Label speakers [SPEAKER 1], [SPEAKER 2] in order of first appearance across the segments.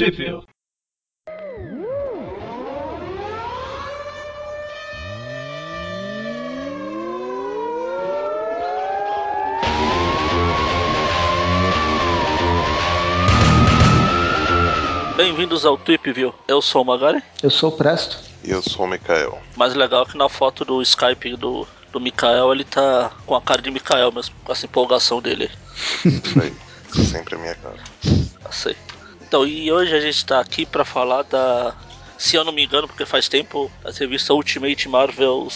[SPEAKER 1] Tripville.
[SPEAKER 2] Bem-vindos ao Tripville. Eu sou o Magari.
[SPEAKER 3] Eu sou o Presto.
[SPEAKER 4] E eu sou o Mikael.
[SPEAKER 2] Mais legal é que na foto do Skype do, do Mikael ele tá com a cara de Mikael mesmo, com essa empolgação dele.
[SPEAKER 4] Aí, sempre a minha cara.
[SPEAKER 2] Sei. Então, e hoje a gente tá aqui pra falar da. Se eu não me engano, porque faz tempo, a revista Ultimate Marvel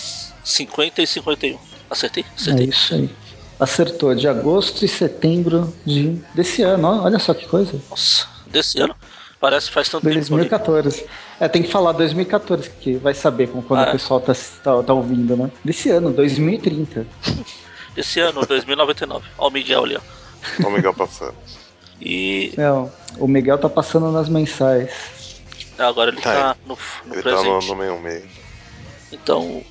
[SPEAKER 2] 50 e 51. Acertei?
[SPEAKER 3] É
[SPEAKER 2] Acertei.
[SPEAKER 3] isso aí. Acertou, de agosto e setembro de, desse ano, olha só que coisa.
[SPEAKER 2] Nossa, desse ano? Parece que faz tanto tempo. que eu li.
[SPEAKER 3] 2014. É, tem que falar 2014, que vai saber quando
[SPEAKER 2] Ah, é.
[SPEAKER 3] o pessoal tá, tá, tá ouvindo, né? Desse ano, 2030.
[SPEAKER 2] Desse ano, 2099. Ó, o Miguel ali, ó.
[SPEAKER 4] Ó o Miguel passando.
[SPEAKER 2] E
[SPEAKER 3] Não, o Miguel tá passando nas mensais.
[SPEAKER 2] agora ele tá
[SPEAKER 4] Tá,
[SPEAKER 2] no, no
[SPEAKER 4] Ele tá no,
[SPEAKER 2] presente.
[SPEAKER 4] meio meio.
[SPEAKER 2] Então,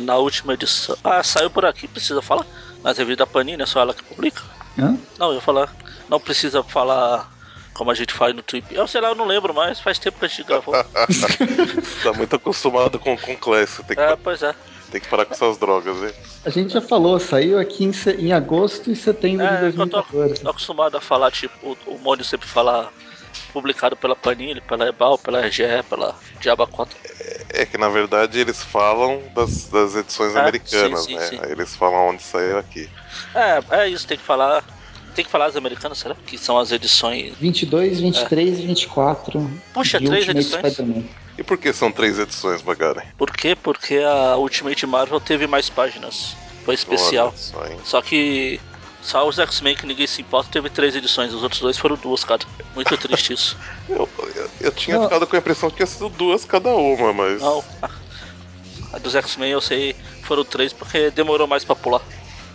[SPEAKER 2] na última edição. Ah, saiu por aqui, precisa falar? Na revista da Panini, é só ela que publica?
[SPEAKER 3] Hã?
[SPEAKER 2] Não, eu ia falar. Não precisa falar como a gente faz no Trip. Eu sei lá, eu não lembro mais, faz tempo que a gente gravou.
[SPEAKER 4] Tá muito acostumado com, com Class. Tem que,
[SPEAKER 2] é, pois é.
[SPEAKER 4] Tem que parar com essas drogas, hein?
[SPEAKER 3] A gente já falou, saiu aqui em, em agosto e setembro de
[SPEAKER 2] É, eu tô,
[SPEAKER 3] 2014.
[SPEAKER 2] tô acostumado a falar, tipo, o, o Mônio sempre fala publicado pela Panini, pela Ebal, pela RGE, pela Diaba 4.
[SPEAKER 4] É que na verdade eles falam das, das edições
[SPEAKER 2] Ah,
[SPEAKER 4] americanas,
[SPEAKER 2] sim, sim,
[SPEAKER 4] né?
[SPEAKER 2] sim.
[SPEAKER 4] Aí eles falam onde saiu aqui.
[SPEAKER 2] É, é isso, tem que falar. Tem que falar as americanas, será? Que são as edições.
[SPEAKER 3] 22, 23 e 24.
[SPEAKER 2] Puxa, três
[SPEAKER 3] Ultimate
[SPEAKER 2] edições?
[SPEAKER 4] E por que são três edições, Magaren?
[SPEAKER 2] Por quê? Porque a Ultimate Marvel teve mais páginas. Foi especial.
[SPEAKER 4] Só?
[SPEAKER 2] Só que só os X-Men que ninguém se importa teve três edições, os outros dois foram duas, cara. Muito triste isso.
[SPEAKER 4] Eu, eu, eu tinha
[SPEAKER 3] Não.
[SPEAKER 4] ficado com a impressão que tinha sido duas cada uma, mas.
[SPEAKER 2] Não. A dos X-Men eu sei foram três porque demorou mais pra pular.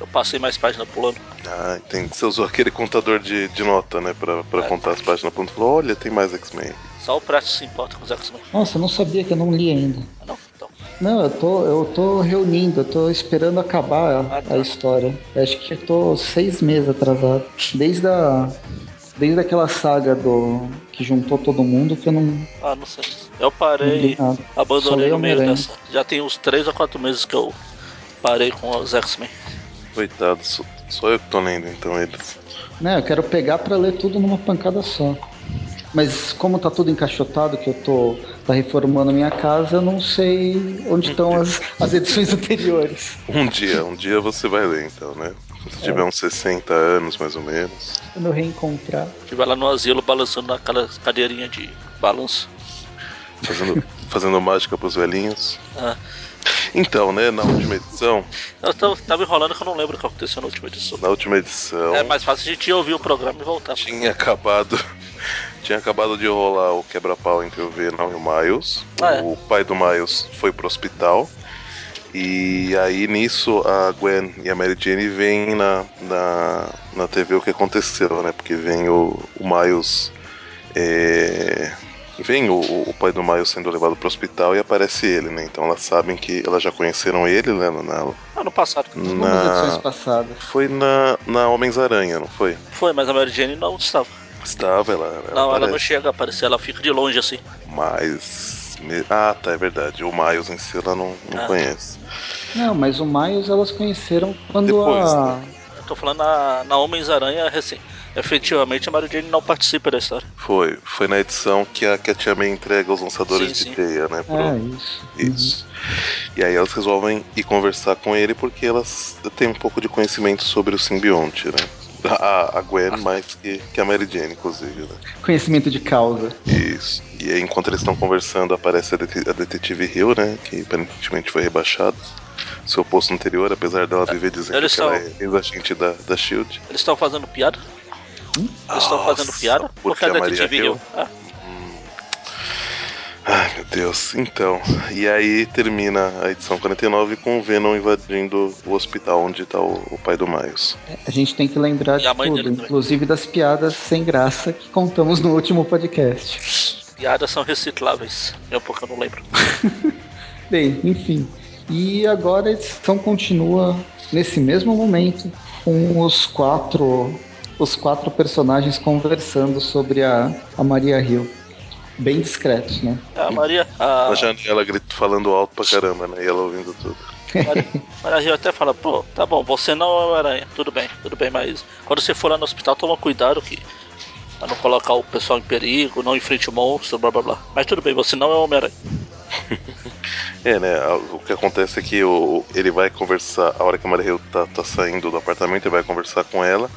[SPEAKER 2] Eu passei mais página pulando.
[SPEAKER 4] Ah, entendi. Você usou aquele contador de, de nota, né? Pra, pra
[SPEAKER 2] É.
[SPEAKER 4] contar as páginas. Ponto. Falou, olha, tem mais X-Men.
[SPEAKER 2] Só o Presto se importa com os X-Men.
[SPEAKER 3] Nossa, eu não sabia que eu não li ainda.
[SPEAKER 2] Ah, não? Então.
[SPEAKER 3] Não, eu tô, eu tô reunindo, eu tô esperando acabar a,
[SPEAKER 2] Ah, tá.
[SPEAKER 3] a história. Eu acho que eu tô seis meses atrasado. Desde a. Desde aquela saga do. que juntou todo mundo que eu não,
[SPEAKER 2] Ah, não sei. Eu parei, abandonei no meio dessa. Já tem uns três ou quatro meses que eu parei com os X-Men.
[SPEAKER 4] Coitado, só, só eu que tô lendo então eles.
[SPEAKER 3] Não, eu quero pegar pra ler tudo numa pancada só. Mas como tá tudo encaixotado, que eu tô tá reformando a minha casa, eu não sei onde estão as, as edições anteriores.
[SPEAKER 4] Um dia, um dia você vai ler então, né? Se
[SPEAKER 2] É.
[SPEAKER 4] tiver uns 60 anos mais ou menos.
[SPEAKER 3] Quando eu reencontrar.
[SPEAKER 2] Estiver lá no asilo balançando naquela cadeirinha de balanço.
[SPEAKER 4] Fazendo, fazendo mágica pros velhinhos.
[SPEAKER 2] Ah.
[SPEAKER 4] Então, né, na última edição,
[SPEAKER 2] Eu tô, tava enrolando que eu não lembro o que aconteceu na última edição.
[SPEAKER 4] na última edição,
[SPEAKER 2] É mais fácil a gente ouvir o programa e voltar.
[SPEAKER 4] tinha acabado. Tinha acabado de rolar o quebra-pau entre o Venom e o Miles.
[SPEAKER 2] Ah, é.
[SPEAKER 4] O pai do Miles foi pro hospital. E aí nisso a Gwen e a Mary Jane veem na, na, na TV o que aconteceu, né? Porque vem o, o Miles. É, vem o, o pai do Miles sendo levado pro hospital e aparece ele, né? Então elas sabem que elas já conheceram ele, né? Na,
[SPEAKER 2] Ah, no passado.
[SPEAKER 3] Edições
[SPEAKER 4] na,
[SPEAKER 3] passadas.
[SPEAKER 4] foi na, na Homens-Aranha, não foi?
[SPEAKER 2] Foi, mas a Mary Jane não estava.
[SPEAKER 4] Estava, ela. ela
[SPEAKER 2] não, ela não
[SPEAKER 4] aparece.
[SPEAKER 2] chega a aparecer, ela fica de longe assim.
[SPEAKER 4] Mas. Ah, tá, é verdade. O Miles em si ela não, não
[SPEAKER 2] Ah.
[SPEAKER 4] conhece.
[SPEAKER 3] Não, mas o Miles elas conheceram quando
[SPEAKER 4] Depois,
[SPEAKER 3] a.
[SPEAKER 4] né?
[SPEAKER 2] Eu tô falando na, na Homens-Aranha recém. Efetivamente a Mary Jane não participa da história.
[SPEAKER 4] Foi. Foi na edição que a, que a Tia May entrega os lançadores
[SPEAKER 2] Sim,
[SPEAKER 4] de
[SPEAKER 2] sim.
[SPEAKER 4] teia, né? pro-
[SPEAKER 3] É, isso.
[SPEAKER 4] Isso. E aí elas resolvem ir conversar com ele porque elas têm um pouco de conhecimento sobre o simbionte, né? A, a Gwen mais que, que a Mary Jane, inclusive, né?
[SPEAKER 3] Conhecimento de causa.
[SPEAKER 4] Isso. E aí, enquanto eles estão conversando, aparece a, dete- a detetive Hill, né? Que aparentemente foi rebaixado. Seu posto anterior, apesar dela viver dizendo
[SPEAKER 2] Eles
[SPEAKER 4] que ela
[SPEAKER 2] são-
[SPEAKER 4] é ex-agente da, da Shield.
[SPEAKER 2] Eles estão fazendo piada? Eles estão fazendo piada?
[SPEAKER 4] porque
[SPEAKER 2] Porque a
[SPEAKER 4] a Maria
[SPEAKER 2] detetive
[SPEAKER 4] Hill-
[SPEAKER 2] Hill. Ah,
[SPEAKER 4] Ai, meu Deus. Então, e aí termina a edição 49 com o Venom invadindo o hospital onde tá o, o pai do Miles.
[SPEAKER 3] A gente tem que lembrar de tudo, inclusive das piadas sem graça que contamos no último podcast.
[SPEAKER 2] piadas são recicláveis. É um pouco eu não lembro.
[SPEAKER 3] Bem, enfim. E agora a edição continua nesse mesmo momento com os quatro os quatro personagens conversando sobre a, a Maria Hill. bem discretos, né?
[SPEAKER 2] A Maria. A,
[SPEAKER 4] Na janela grito, falando alto pra caramba, né? E ela ouvindo tudo.
[SPEAKER 2] Maria, Maria Rio até fala, pô, tá bom, você não é o aranha, tudo bem, tudo bem, mas quando você for lá no hospital, toma cuidado que. Pra não colocar o pessoal em perigo, não enfrente o monstro, blá blá blá. Mas tudo bem, você não é o Homem-Aranha.
[SPEAKER 4] É, né? O que acontece é que o, ele vai conversar, a hora que a Maria Hill tá, tá saindo do apartamento, ele vai conversar com ela,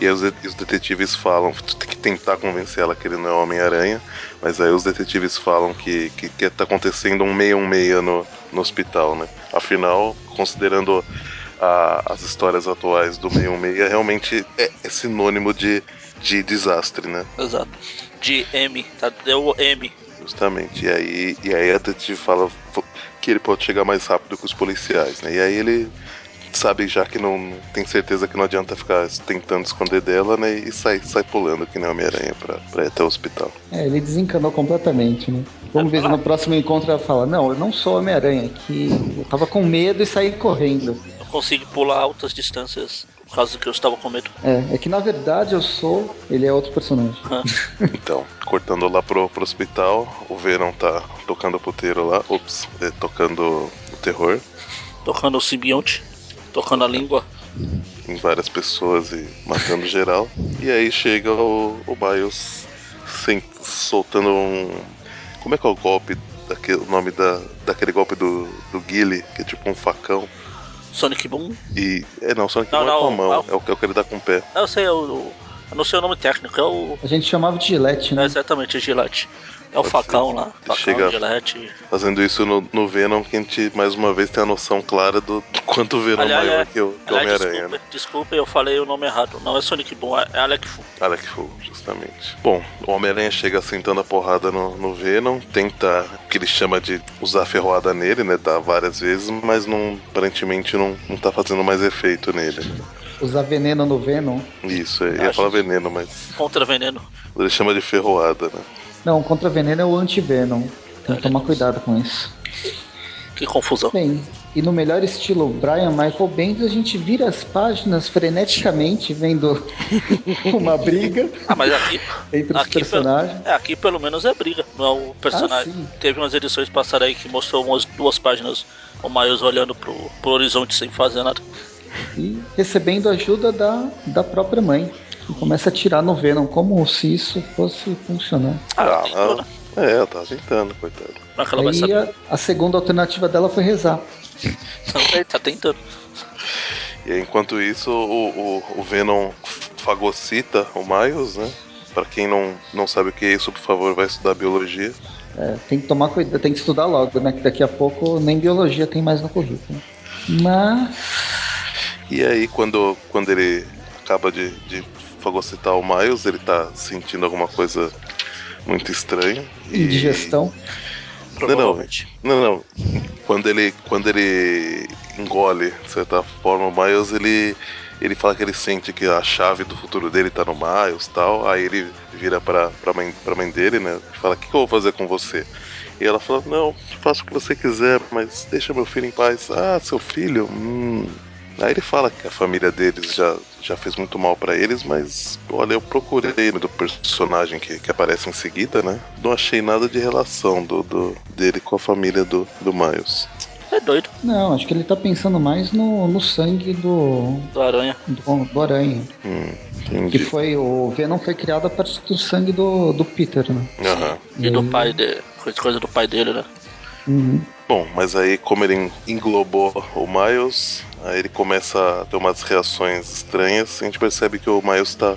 [SPEAKER 4] e os, os detetives falam, tem que tentar convencer ela que ele não é Homem-Aranha, mas aí os detetives falam que, que, que tá acontecendo um meia um meia no, no hospital, né? Afinal, considerando a- as histórias atuais do meia um meia, realmente é, é sinônimo de, de desastre, né?
[SPEAKER 2] Exato. De M, tá? Deu M.
[SPEAKER 4] Justamente. E aí, e aí a detetive fala que ele pode chegar mais rápido que os policiais, né? E aí ele sabe já que não, não tem certeza que não adianta ficar tentando esconder dela, né? E sai, sai pulando que nem Homem-Aranha pra, pra ir até o hospital.
[SPEAKER 3] É, ele desencanou completamente, né? Vamos ver se no próximo encontro ela fala: Não, eu não sou Homem-Aranha, que eu tava com medo e saí correndo.
[SPEAKER 2] Eu consigo pular altas distâncias por causa que eu estava com medo.
[SPEAKER 3] É, é que na verdade eu sou. Ele é outro personagem.
[SPEAKER 4] Então, cortando lá pro, pro hospital, o Venom tá tocando puteiro lá, ops, é, tocando o terror
[SPEAKER 2] Tocando o simbionte, tocando a língua.
[SPEAKER 4] em várias pessoas e matando geral. E aí chega o, o Miles sem, soltando um. Como é que é o golpe? Daquele, o nome da, daquele golpe do, do Guile, que é tipo um facão.
[SPEAKER 2] Sonic Boom.
[SPEAKER 4] E. É não, que
[SPEAKER 2] Não,
[SPEAKER 4] não, é com a
[SPEAKER 2] não,
[SPEAKER 4] mão,
[SPEAKER 2] não.
[SPEAKER 4] é o que eu quero dar com o pé.
[SPEAKER 2] Eu sei, é o, o- eu não sei o nome técnico, é o.
[SPEAKER 3] A gente chamava de Gillette,
[SPEAKER 2] É
[SPEAKER 3] né?
[SPEAKER 2] exatamente o Gillette. É o facão lá. Facão,
[SPEAKER 4] Chega-
[SPEAKER 2] Gillette.
[SPEAKER 4] Fazendo isso no, no Venom, que a gente mais uma vez tem a noção clara do, do quanto o Venom é
[SPEAKER 2] Aliás,
[SPEAKER 4] maior
[SPEAKER 2] é-
[SPEAKER 4] que o, Homem-Aranha, né?
[SPEAKER 2] desculpa, desculpa, eu falei o nome errado. Não é Sonic Boom, é Alec Fu.
[SPEAKER 4] Alec Fu, justamente. Bom, o Homem-Aranha chega sentando a porrada no, no Venom, tenta o que ele chama de usar ferroada nele, né? Dá várias vezes, mas não, aparentemente não, não tá fazendo mais efeito nele.
[SPEAKER 3] Usar veneno no Venom.
[SPEAKER 4] Isso, eu ia
[SPEAKER 2] Acho
[SPEAKER 4] falar veneno, mas
[SPEAKER 2] Contra veneno.
[SPEAKER 4] ele chama de ferroada, né?
[SPEAKER 3] Não, contra veneno é o anti-venom. Tem que tomar cuidado com isso.
[SPEAKER 2] Que confusão.
[SPEAKER 3] Bem, e no melhor estilo Brian Michael Bendis, a gente vira as páginas freneticamente vendo uma briga
[SPEAKER 2] Ah, mas aqui.
[SPEAKER 3] entre os
[SPEAKER 2] aqui pelo-
[SPEAKER 3] personagens.
[SPEAKER 2] É, aqui pelo menos é briga, não é o personagem.
[SPEAKER 3] Ah.
[SPEAKER 2] Teve umas edições passadas aí que mostrou umas duas páginas o Miles olhando pro, pro horizonte sem fazer nada.
[SPEAKER 3] E recebendo ajuda da, da própria mãe. Começa a tirar no Venom, como se isso fosse funcionar.
[SPEAKER 2] Ah, tentou, né?
[SPEAKER 4] é, ela tava tentando, coitado.
[SPEAKER 2] Ela
[SPEAKER 3] Aí a, a segunda alternativa dela foi rezar.
[SPEAKER 2] Também tá tentando.
[SPEAKER 4] E aí, enquanto isso, o, o, o Venom fagocita o Miles, né? Pra quem não, não sabe o que é isso, por favor, vai estudar biologia.
[SPEAKER 3] É, tem que tomar cuidado, tem que estudar logo, né? Que daqui a pouco nem biologia tem mais no currículo. Mas
[SPEAKER 4] E aí, quando, quando ele acaba de, de fagocitar o Miles, ele tá sentindo alguma coisa muito estranha. E...
[SPEAKER 3] indigestão.
[SPEAKER 2] Provavelmente.
[SPEAKER 4] Não, não. Quando ele, quando ele engole, de certa forma, o Miles, ele, ele fala que ele sente que a chave do futuro dele tá no Miles e tal. Aí ele vira pra, pra, mãe, pra mãe dele, né? E fala: O que, que eu vou fazer com você? E ela fala: Não, faça o que você quiser, mas deixa meu filho em paz. Ah, seu filho? Hum. Aí ele fala que a família deles já, já fez muito mal pra eles, mas olha, eu procurei do personagem que, que aparece em seguida, né? Não achei nada de relação do, do dele com a família do, do Miles.
[SPEAKER 2] É doido,
[SPEAKER 3] Não, acho que ele tá pensando mais no, no sangue do,
[SPEAKER 2] do aranha.
[SPEAKER 3] do, do aranha.
[SPEAKER 4] Hum,
[SPEAKER 3] Que
[SPEAKER 4] entendi.
[SPEAKER 3] foi. O Venom foi criado a partir do sangue do, do Peter, né?
[SPEAKER 4] Aham.
[SPEAKER 2] E do
[SPEAKER 3] aí-
[SPEAKER 2] pai dele. Coisa do pai dele, né?
[SPEAKER 3] Uhum.
[SPEAKER 4] Bom, mas aí como ele englobou o Miles, aí ele começa a ter umas reações estranhas. A gente percebe que o Miles tá,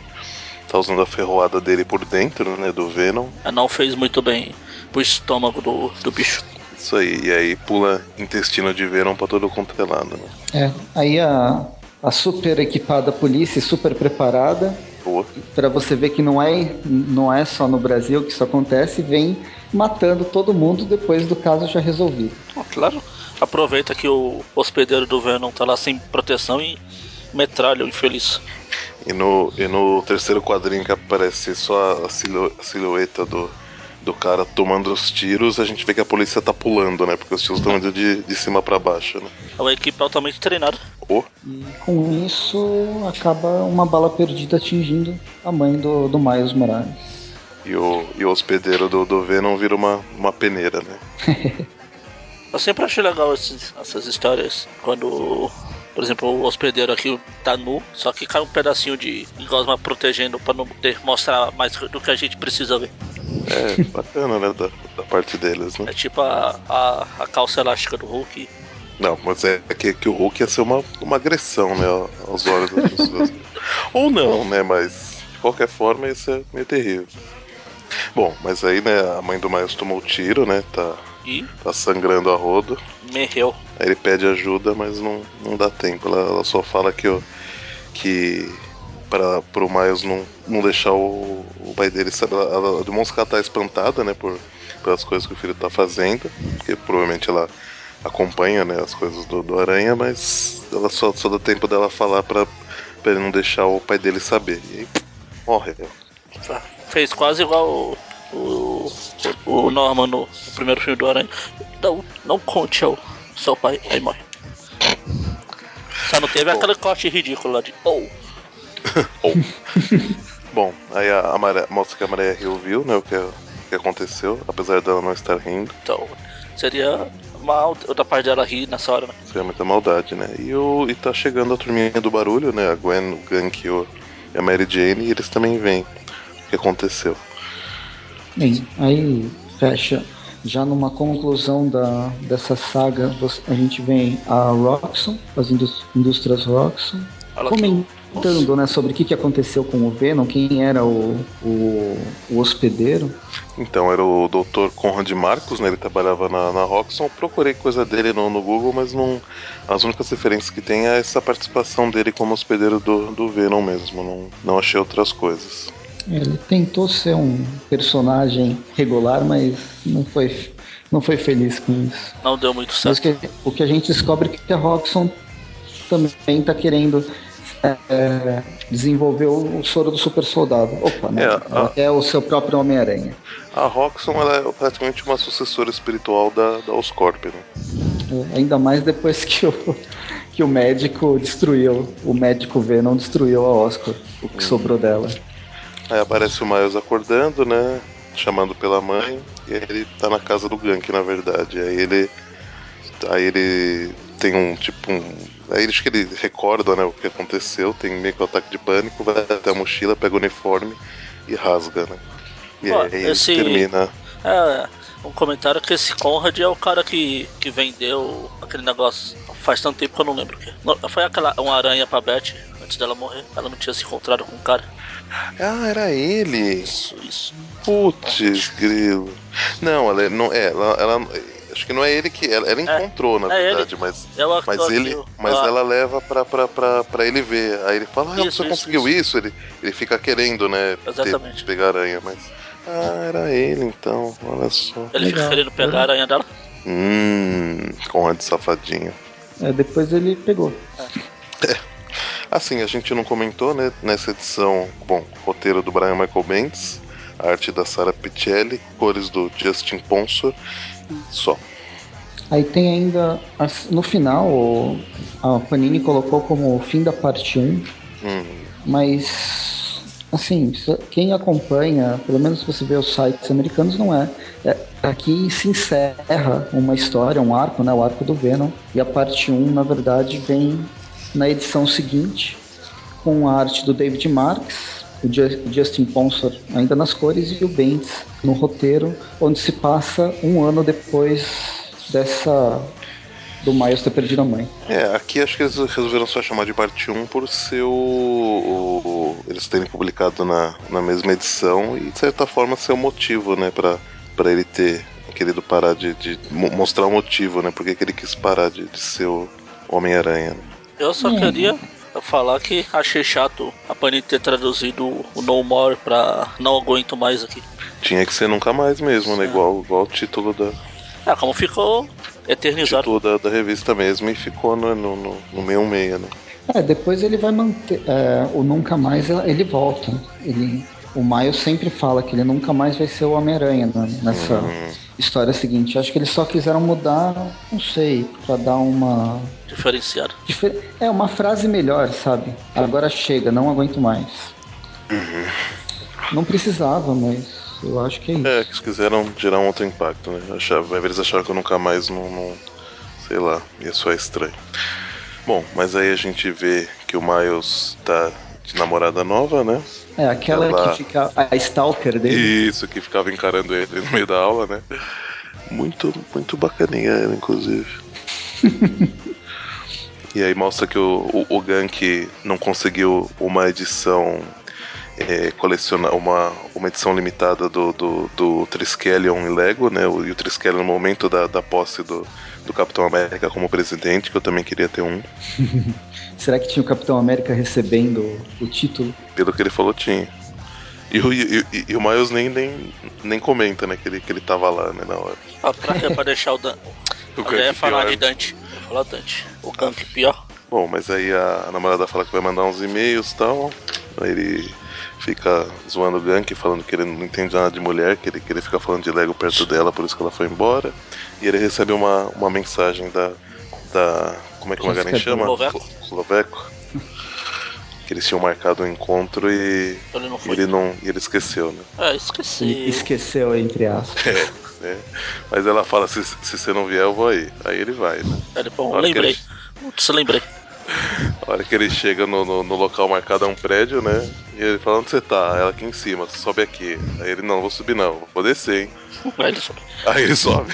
[SPEAKER 4] tá usando a ferroada dele por dentro, né, do Venom.
[SPEAKER 2] Não fez muito bem pro estômago do, do bicho.
[SPEAKER 4] Isso aí, e aí pula intestino de Venom pra todo quanto é né?
[SPEAKER 3] É. Aí a, a super equipada polícia, super preparada,
[SPEAKER 4] Boa.
[SPEAKER 3] Pra você ver que não é, não é só no Brasil que isso acontece, vem matando todo mundo depois do caso já resolvido.
[SPEAKER 2] Ah, claro. Aproveita que o hospedeiro do Venom tá lá sem proteção e metralha o infeliz.
[SPEAKER 4] E no, e no terceiro quadrinho que aparece só a, a silhueta do, do cara tomando os tiros, a gente vê que a polícia tá pulando, né? Porque os tiros estão indo de, de cima pra baixo, né?
[SPEAKER 2] É uma equipe altamente treinada.
[SPEAKER 4] Oh,
[SPEAKER 3] E com isso acaba uma bala perdida atingindo a mãe do, do Miles Morales.
[SPEAKER 4] E o, e o hospedeiro do, do Venom vira uma, uma peneira, né?
[SPEAKER 2] Eu sempre achei legal esses, essas histórias quando, por exemplo, o hospedeiro aqui tá nu, só que cai um pedacinho de gosma protegendo pra não ter, mostrar mais do que a gente precisa ver.
[SPEAKER 4] É, bacana, né? Da, da parte deles, né?
[SPEAKER 2] É tipo a, a, a calça elástica do Hulk.
[SPEAKER 4] Não, mas é que, que o Hulk ia ser uma, uma agressão, né? Aos olhos das pessoas. Ou não, né? Mas de qualquer forma isso é meio terrível. Bom, mas aí, né, a mãe do Miles tomou tiro, né? Tá,
[SPEAKER 2] E
[SPEAKER 4] tá sangrando a rodo.
[SPEAKER 2] morreu.
[SPEAKER 4] Aí ele pede ajuda, mas não, não dá tempo. Ela, ela só fala que, o- que para pro Miles não, não deixar o, o pai dele saber. Ela, ela demonstra que ela tá espantada, né, por, pelas coisas que o filho tá fazendo, porque provavelmente ela acompanha, né, as coisas do, do Aranha, mas ela só, só dá tempo dela falar pra, pra ele não deixar o pai dele saber. E aí, morre.
[SPEAKER 2] Fez quase igual o, o, o Norman no, no primeiro filme do Aranha. Não, não conte ao seu pai, aí morre. Só não teve
[SPEAKER 4] Bom.
[SPEAKER 2] aquele corte ridículo lá de oh.
[SPEAKER 4] Bom, aí a, a Maré- mostra que a Maria Hill viu, né, o que, o que aconteceu, apesar dela não estar rindo.
[SPEAKER 2] Então, seria mal da parte dela rir nessa hora, né?
[SPEAKER 4] Foi muita maldade, né? E, o, e tá chegando a turminha do barulho, né? A Gwen, o Gank e, o, e a Mary Jane, e eles também vêm. Que aconteceu?
[SPEAKER 3] Bem, aí fecha. Já numa conclusão da, dessa saga, a gente vem a Roxxon, as indústrias Roxxon, comentando né, sobre o que, que aconteceu com o Venom, quem era o, o, o hospedeiro.
[SPEAKER 4] Então, era o Dr. Conrad Marcos, né? Ele trabalhava na, na Roxxon. Procurei coisa dele no, no Google, mas não. As únicas referências que tem é essa participação dele como hospedeiro do, do Venom mesmo. Não, não achei outras coisas.
[SPEAKER 3] Ele tentou ser um personagem regular, mas não foi, não foi feliz com isso.
[SPEAKER 2] não deu muito certo.
[SPEAKER 3] o que, o que a gente descobre é que a Roxxon também está querendo é, desenvolver o, o soro do super soldado. Opa, né?
[SPEAKER 4] É, a-
[SPEAKER 3] o seu próprio Homem-Aranha.
[SPEAKER 4] A Roxxon ela é praticamente uma sucessora espiritual da, da Oscorp, né?
[SPEAKER 3] É, ainda mais depois que o, que o médico destruiu, o médico Venom destruiu a Oscar, o que sobrou dela.
[SPEAKER 4] Aí aparece o Miles acordando, né? Chamando pela mãe. E aí ele tá na casa do Gank, na verdade. Aí ele. Aí ele tem um tipo um. Aí acho que ele recorda né, o que aconteceu, tem meio que um ataque de pânico, vai até a mochila, pega o uniforme e rasga, né? E aí
[SPEAKER 2] esse-
[SPEAKER 4] termina.
[SPEAKER 2] É, um comentário que esse Conrad é o cara que, que vendeu aquele negócio faz tanto tempo que eu não lembro o que. Foi aquela uma aranha pra Beth antes dela morrer. Ela não tinha se encontrado com o cara.
[SPEAKER 4] Ah, era ele!
[SPEAKER 2] Isso, isso.
[SPEAKER 4] Putz, grilo. Não, ela não. É, ela, ela- Acho que não é ele que. Ela, ela encontrou, na
[SPEAKER 2] é ele.
[SPEAKER 4] verdade, mas.
[SPEAKER 2] É o
[SPEAKER 4] Mas ele,
[SPEAKER 2] aqui,
[SPEAKER 4] mas
[SPEAKER 2] ah,
[SPEAKER 4] ela leva pra, pra, pra, pra ele ver. Aí ele fala, ah,
[SPEAKER 2] Isso,
[SPEAKER 4] você
[SPEAKER 2] isso,
[SPEAKER 4] conseguiu isso? Ele, ele fica querendo, né? ter-
[SPEAKER 2] Exatamente.
[SPEAKER 4] pegar a aranha, mas. Ah, era ele então, olha só.
[SPEAKER 2] Ele fica querendo pegar a aranha dela.
[SPEAKER 4] Hum, Conrad safadinho.
[SPEAKER 3] É, depois ele pegou.
[SPEAKER 4] Assim, a gente não comentou, né? Nessa edição, bom, roteiro do Brian Michael Bendis, arte da Sara Pichelli, cores do Justin Ponsor, só.
[SPEAKER 3] Aí tem ainda, no final, o- a Panini colocou como fim da parte 1,
[SPEAKER 4] Hum,
[SPEAKER 3] mas, assim, quem acompanha, pelo menos se você vê os sites americanos, não é. É, Aqui se encerra uma história, um arco, né, o arco do Venom, e a parte 1, na verdade, vem na edição seguinte, com a arte do David Marks, o Ju- Justin Ponsor ainda nas cores e o Bendis no roteiro, onde se passa um ano depois dessa do Miles ter perdido a mãe.
[SPEAKER 4] É, aqui acho que eles resolveram só chamar de parte 1 por ser o, o- eles terem publicado na, na mesma edição e de certa forma ser o motivo, né, pra, pra ele ter querido parar de, de mo- mostrar o motivo, né, porque que ele quis parar de, de ser o Homem-Aranha. né?
[SPEAKER 2] Eu só
[SPEAKER 3] Hum.
[SPEAKER 2] queria falar que achei chato a Panini ter traduzido o No More pra Não Aguento Mais aqui.
[SPEAKER 4] Tinha que ser nunca mais mesmo, né,
[SPEAKER 2] É.
[SPEAKER 4] igual, igual o título da,
[SPEAKER 2] É, como ficou eternizado.
[SPEAKER 4] título da, da revista mesmo e ficou no, no, no, no meio meia, né.
[SPEAKER 3] É, depois ele vai manter. é, o Nunca Mais ele volta. Ele, o Miles sempre fala que ele nunca mais vai ser o Homem-Aranha né, nessa história seguinte. Acho que eles só quiseram mudar, não sei, pra dar uma.
[SPEAKER 2] Diferenciado.
[SPEAKER 3] difer- É, uma frase melhor, sabe? Agora chega, não aguento mais. Não precisava, mas. Eu acho que é isso.
[SPEAKER 4] É, que eles quiseram gerar um outro impacto, né? Achava, eles acharam que eu nunca mais não, não. Sei lá, ia soar estranho. Bom, mas aí a gente vê que o Miles tá de namorada nova, né?
[SPEAKER 3] É, aquela
[SPEAKER 4] Ela-
[SPEAKER 3] que fica. A stalker dele.
[SPEAKER 4] Isso, que ficava encarando ele no meio da aula, né? Muito, muito bacaninha ela, inclusive. e aí mostra que o, o, o Gank não conseguiu uma edição é, colecionar uma, uma edição limitada do, do, do Triskelion em Lego, né? O, e o Triskelion no momento da, da posse do, do Capitão América como presidente, que eu também queria ter um.
[SPEAKER 3] Será que tinha o Capitão América recebendo o título?
[SPEAKER 4] Pelo que ele falou, tinha. E, o- e- e- o Miles nem, nem, nem comenta, né, que ele, que ele tava lá, né, na hora.
[SPEAKER 2] Ah, pra, é pra deixar o Dan.
[SPEAKER 4] O
[SPEAKER 2] Eu ia falar
[SPEAKER 4] pior.
[SPEAKER 2] de Dante. Eu ia falar Dante. O Gank pior.
[SPEAKER 4] Bom, mas aí a, a namorada fala que vai mandar uns e-mails e tal. Aí ele fica zoando o Gank, falando que ele não entende nada de mulher, que ele, que ele fica falando de Lego perto dela, por isso que ela foi embora. E ele recebe uma, uma mensagem da. da como é que o Magarin chama?
[SPEAKER 2] Sloveco.
[SPEAKER 4] Sloveco. Que eles tinham marcado um encontro e,
[SPEAKER 2] Ele não
[SPEAKER 4] e
[SPEAKER 2] foi.
[SPEAKER 4] ele não. E ele esqueceu, né?
[SPEAKER 2] É, esqueci.
[SPEAKER 3] Esqueceu, entre aspas.
[SPEAKER 4] É, né? Mas ela fala, se, se você não vier, eu vou aí. Aí ele vai, né?
[SPEAKER 2] Ele, bom, lembrei.
[SPEAKER 4] ele-
[SPEAKER 2] Putz, lembrei.
[SPEAKER 4] A hora que ele chega no, no, no local marcado é um prédio, né? E ele fala, onde você tá? Ela aqui em cima, sobe aqui. Aí ele, não, vou subir não, vou descer, hein?
[SPEAKER 2] Aí ele soube.
[SPEAKER 4] Aí ele sobe.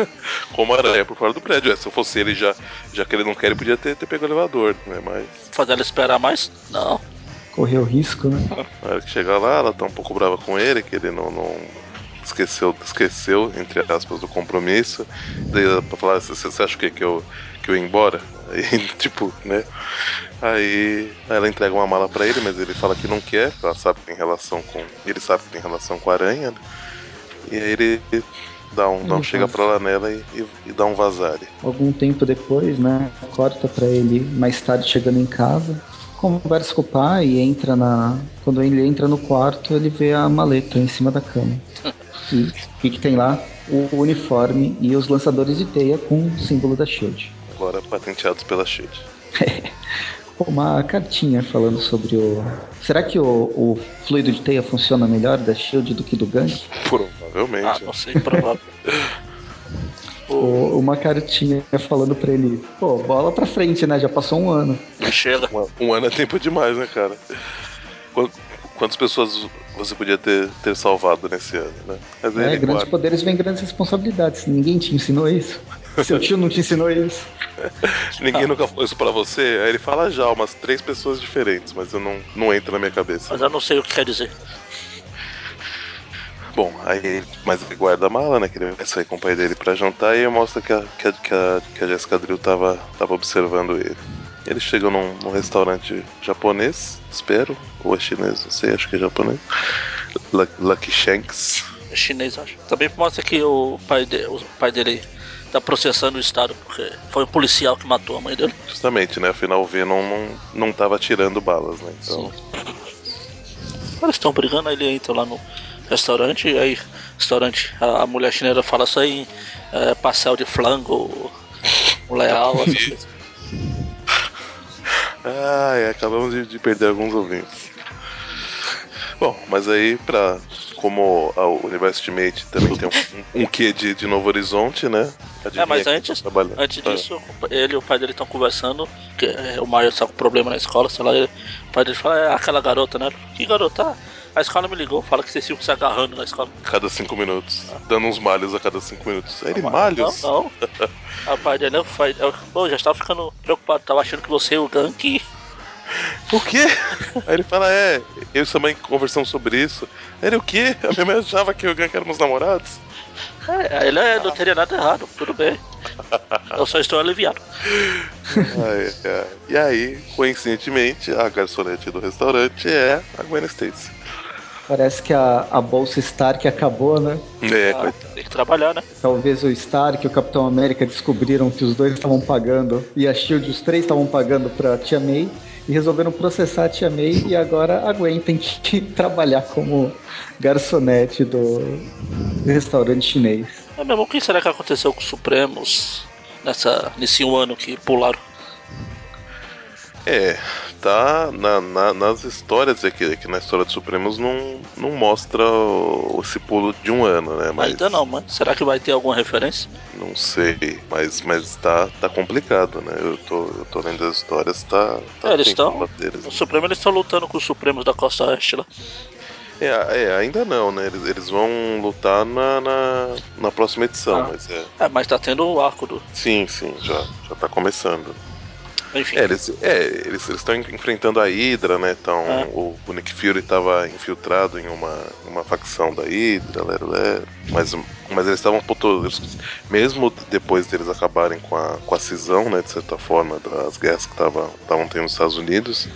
[SPEAKER 4] Como aranha por fora do prédio. É, se eu fosse ele, já, já que ele não quer, ele podia ter, ter pego o elevador, né? Mas
[SPEAKER 2] Fazer ela esperar mais? Não.
[SPEAKER 3] Correu risco, né?
[SPEAKER 4] na hora que chega lá, ela tá um pouco brava com ele, que ele não, não esqueceu, esqueceu, entre aspas, do compromisso. Daí ela pra falar, você acha o quê? Que eu, que eu ia embora? Aí, tipo, né? Aí ela entrega uma mala pra ele, mas ele fala que não quer, porque ela sabe que tem relação com. Ele sabe que tem relação com a aranha, né? E aí ele dá um, dá um
[SPEAKER 3] Ele
[SPEAKER 4] chega pra lá nela e, e, e dá um vazare.
[SPEAKER 3] Algum tempo depois, né? Corta pra ele mais tarde chegando em casa. Conversa com o pai e entra na. Quando ele entra no quarto, ele vê a maleta em cima da cama. E o que, que tem lá? O uniforme e os lançadores de teia com o símbolo da Shield.
[SPEAKER 4] Agora patenteados pela Shield.
[SPEAKER 3] Uma cartinha falando sobre o. Será que o, o fluido de teia funciona melhor da Shield do que do Gank?
[SPEAKER 2] Ah,
[SPEAKER 4] Provavelmente.
[SPEAKER 2] não sei, provável.
[SPEAKER 3] O- uma cartinha falando pra ele, pô, bola pra frente, né? Já passou um ano.
[SPEAKER 2] Chega.
[SPEAKER 4] Um, um ano é tempo demais, né, cara? Qu- Quantas pessoas você podia ter, ter salvado nesse ano, né? Mas
[SPEAKER 3] É,
[SPEAKER 4] ele
[SPEAKER 3] grandes
[SPEAKER 4] guarda.
[SPEAKER 3] poderes vêm grandes responsabilidades. Ninguém te ensinou isso. Seu tio não te ensinou isso.
[SPEAKER 4] Ninguém nunca falou isso pra você. Aí ele fala já, umas três pessoas diferentes, mas eu não, não entra na minha cabeça.
[SPEAKER 2] Mas eu não sei o que quer dizer.
[SPEAKER 4] Bom, aí mas ele guarda a mala, né? Que ele vai sair com o pai dele pra jantar e mostra que a, que a, que a, que a Jessica Drill tava, tava observando ele. Eles chegam num, num restaurante japonês, espero, ou é chinês, não sei, acho que é japonês. Lucky, Lucky Shanks.
[SPEAKER 2] É chinês, acho. Também mostra que o pai, de, o pai dele tá processando o Estado, porque foi o policial que matou a mãe dele.
[SPEAKER 4] Justamente, né? Afinal, o Venom não, não tava tirando balas, né? Então,
[SPEAKER 2] Eles estão brigando, aí ele entra lá no restaurante, e aí restaurante, a, a mulher chinesa fala isso aí, é, pastel de flango, leal, essas coisas.
[SPEAKER 4] Ai, acabamos de, de perder alguns ouvintes. Bom, mas aí, pra. Como o universo Ultimate também tem um, um quê de, de Novo Horizonte, né? Adivinha
[SPEAKER 2] É, mas antes,
[SPEAKER 4] tá trabalhando?
[SPEAKER 2] antes
[SPEAKER 4] Ah,
[SPEAKER 2] disso, ele e o pai dele estão conversando, que é, o Miles tá com problema na escola, sei lá, ele- o pai dele fala, é aquela garota, né? Que garota? Ah, A escola me ligou, fala que vocês ficam se agarrando na escola.
[SPEAKER 4] Cada cinco minutos. Dando uns malhos a cada cinco minutos. Ele,
[SPEAKER 2] Não,
[SPEAKER 4] malhos?
[SPEAKER 2] Não, não. Dele, eu, pai, eu, já estava ficando preocupado, tava achando que você e o Gank
[SPEAKER 4] O quê? Aí ele fala, é, eu e sua mãe conversamos sobre isso. Aí ele, o quê? A minha mãe achava que eu e o Gank éramos namorados?
[SPEAKER 2] É, ele é, não teria nada errado, tudo bem. Eu só estou aliviado.
[SPEAKER 4] Ai, ai. E aí, coincidentemente, a garçonete do restaurante é a Gwen Stacy.
[SPEAKER 3] Parece que a, a bolsa Stark acabou, né?
[SPEAKER 4] É,
[SPEAKER 2] Ah, tem que trabalhar, né?
[SPEAKER 3] Talvez o Stark e o Capitão América descobriram que os dois estavam pagando, e a Shield, os três estavam pagando pra Tia May, e resolveram processar a Tia May, e agora a Gwen tem que trabalhar como garçonete do restaurante chinês.
[SPEAKER 2] É mesmo, o que será que aconteceu com os Supremos nessa, nesse um ano que pularam?
[SPEAKER 4] É, tá na, na, nas histórias, é que, que na história dos Supremos não, não mostra o, esse pulo de um ano, né?
[SPEAKER 2] Mas, Ainda não, mas será que vai ter alguma referência?
[SPEAKER 4] Não sei, mas, mas tá, tá complicado, né? Eu tô, eu tô lendo as histórias, tá. tá
[SPEAKER 2] é, eles estão. O Supremo eles estão lutando com os Supremos da Costa Oeste lá.
[SPEAKER 4] É, é, ainda não, né? Eles, eles vão lutar na, na, na próxima edição, ah. mas é.
[SPEAKER 2] É, mas tá tendo o arco do.
[SPEAKER 4] Sim, sim, já, já tá começando. Enfim. É, eles é, eles estão enfrentando a Hydra, né? Então, é. o, o, Nick Fury estava infiltrado em uma, uma facção da Hydra, lero, lero, mas, mas eles estavam mesmo depois deles acabarem com a, com a cisão, né, de certa forma, das guerras que estavam tendo nos Estados Unidos,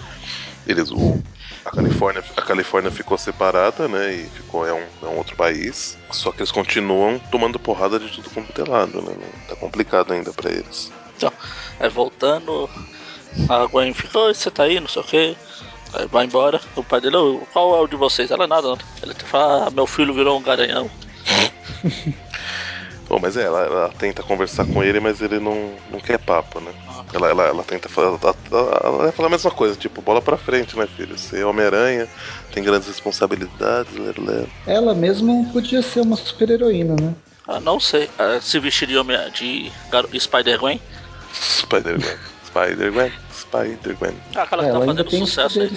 [SPEAKER 4] eles o, a Califórnia, a Califórnia ficou separada, né? E ficou é um, é um outro país. Só que eles continuam tomando porrada de tudo quanto é lado, né? Tá complicado ainda para eles.
[SPEAKER 2] Então, aí voltando, a Gwen ficou, você tá aí, não sei o que. Aí vai embora, o pai dele, qual é o de vocês? Ela nada, não. Ele fala, ah, meu filho virou um garanhão.
[SPEAKER 4] Bom, mas é, ela, ela, tenta conversar com ele, mas ele não, não quer papo, né? Ah. Ela, ela, ela tenta falar. Ela, ela fala a mesma coisa, tipo, bola pra frente, né, filho? Você é Homem-Aranha, tem grandes responsabilidades, lero, lero.
[SPEAKER 3] Ela mesmo podia ser uma super-heroína, né?
[SPEAKER 2] Ah, não sei. Ah, se vestiria de, de Spider-Gwen?
[SPEAKER 4] Spider-Gwen. Spider-Gwen. Spider-Gwen.
[SPEAKER 2] Ah, aquela que tá fazendo sucesso aí.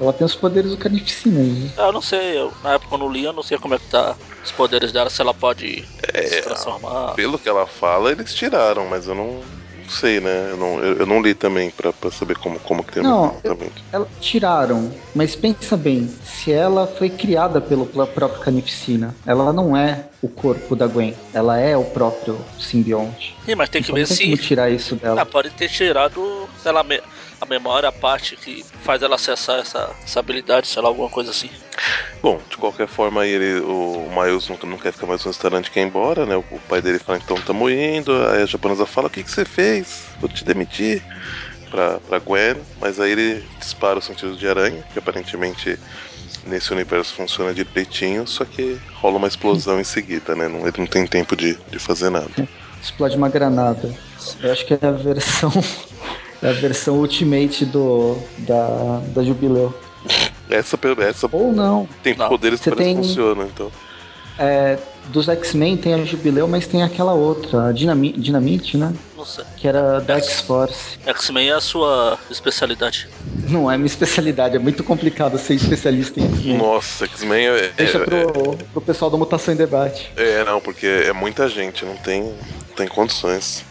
[SPEAKER 3] Ela tem os poderes do Carnificina aí. Né?
[SPEAKER 2] Ah, eu não sei. Eu, na época quando li, eu não sei como é que tá os poderes dela, se ela pode é, se transformar.
[SPEAKER 4] Pelo que ela fala, eles tiraram, mas eu não, sei, né? Eu não, eu, eu não li também pra, pra saber como, como que tem
[SPEAKER 3] não, o tratamento. Ela, tiraram, mas pensa bem, se ela foi criada pelo próprio Carnificina, ela não é o corpo da Gwen, ela é o próprio simbionte.
[SPEAKER 2] Sim, mas tem que então, ver
[SPEAKER 3] se. tirar isso dela.
[SPEAKER 2] Ah, pode ter tirado, sei lá, a memória, a parte que faz ela acessar essa, essa habilidade, sei lá, alguma coisa assim.
[SPEAKER 4] Bom, de qualquer forma, ele, o Miles não, não quer ficar mais no restaurante, quer ir embora, né? O, o pai dele fala, então tamo indo. Aí a japonesa fala, o que, que você fez? Vou te demitir. Pra, pra Gwen, mas aí ele dispara o sentido de aranha, que aparentemente nesse universo funciona direitinho, só que rola uma explosão em seguida, né? Não, ele não tem tempo de, de fazer nada.
[SPEAKER 3] Explode uma granada. Eu acho que é a versão é a versão Ultimate do, da, da Jubileu.
[SPEAKER 4] Essa, essa
[SPEAKER 3] Ou não.
[SPEAKER 4] Tem
[SPEAKER 3] não.
[SPEAKER 4] poderes que tem, funcionam, então.
[SPEAKER 3] É, dos X-Men tem a Jubileu, mas tem aquela outra, a Dinami Dinamite, né?
[SPEAKER 2] Nossa.
[SPEAKER 3] Que era da X-Force.
[SPEAKER 2] X-Men é a sua especialidade.
[SPEAKER 3] Não é minha especialidade, é muito complicado ser especialista em X-Men.
[SPEAKER 4] Nossa, X-Men é.
[SPEAKER 3] Deixa é, pro, é, pro pessoal da Mutação em Debate.
[SPEAKER 4] É, não, porque é muita gente, não tem, não tem condições.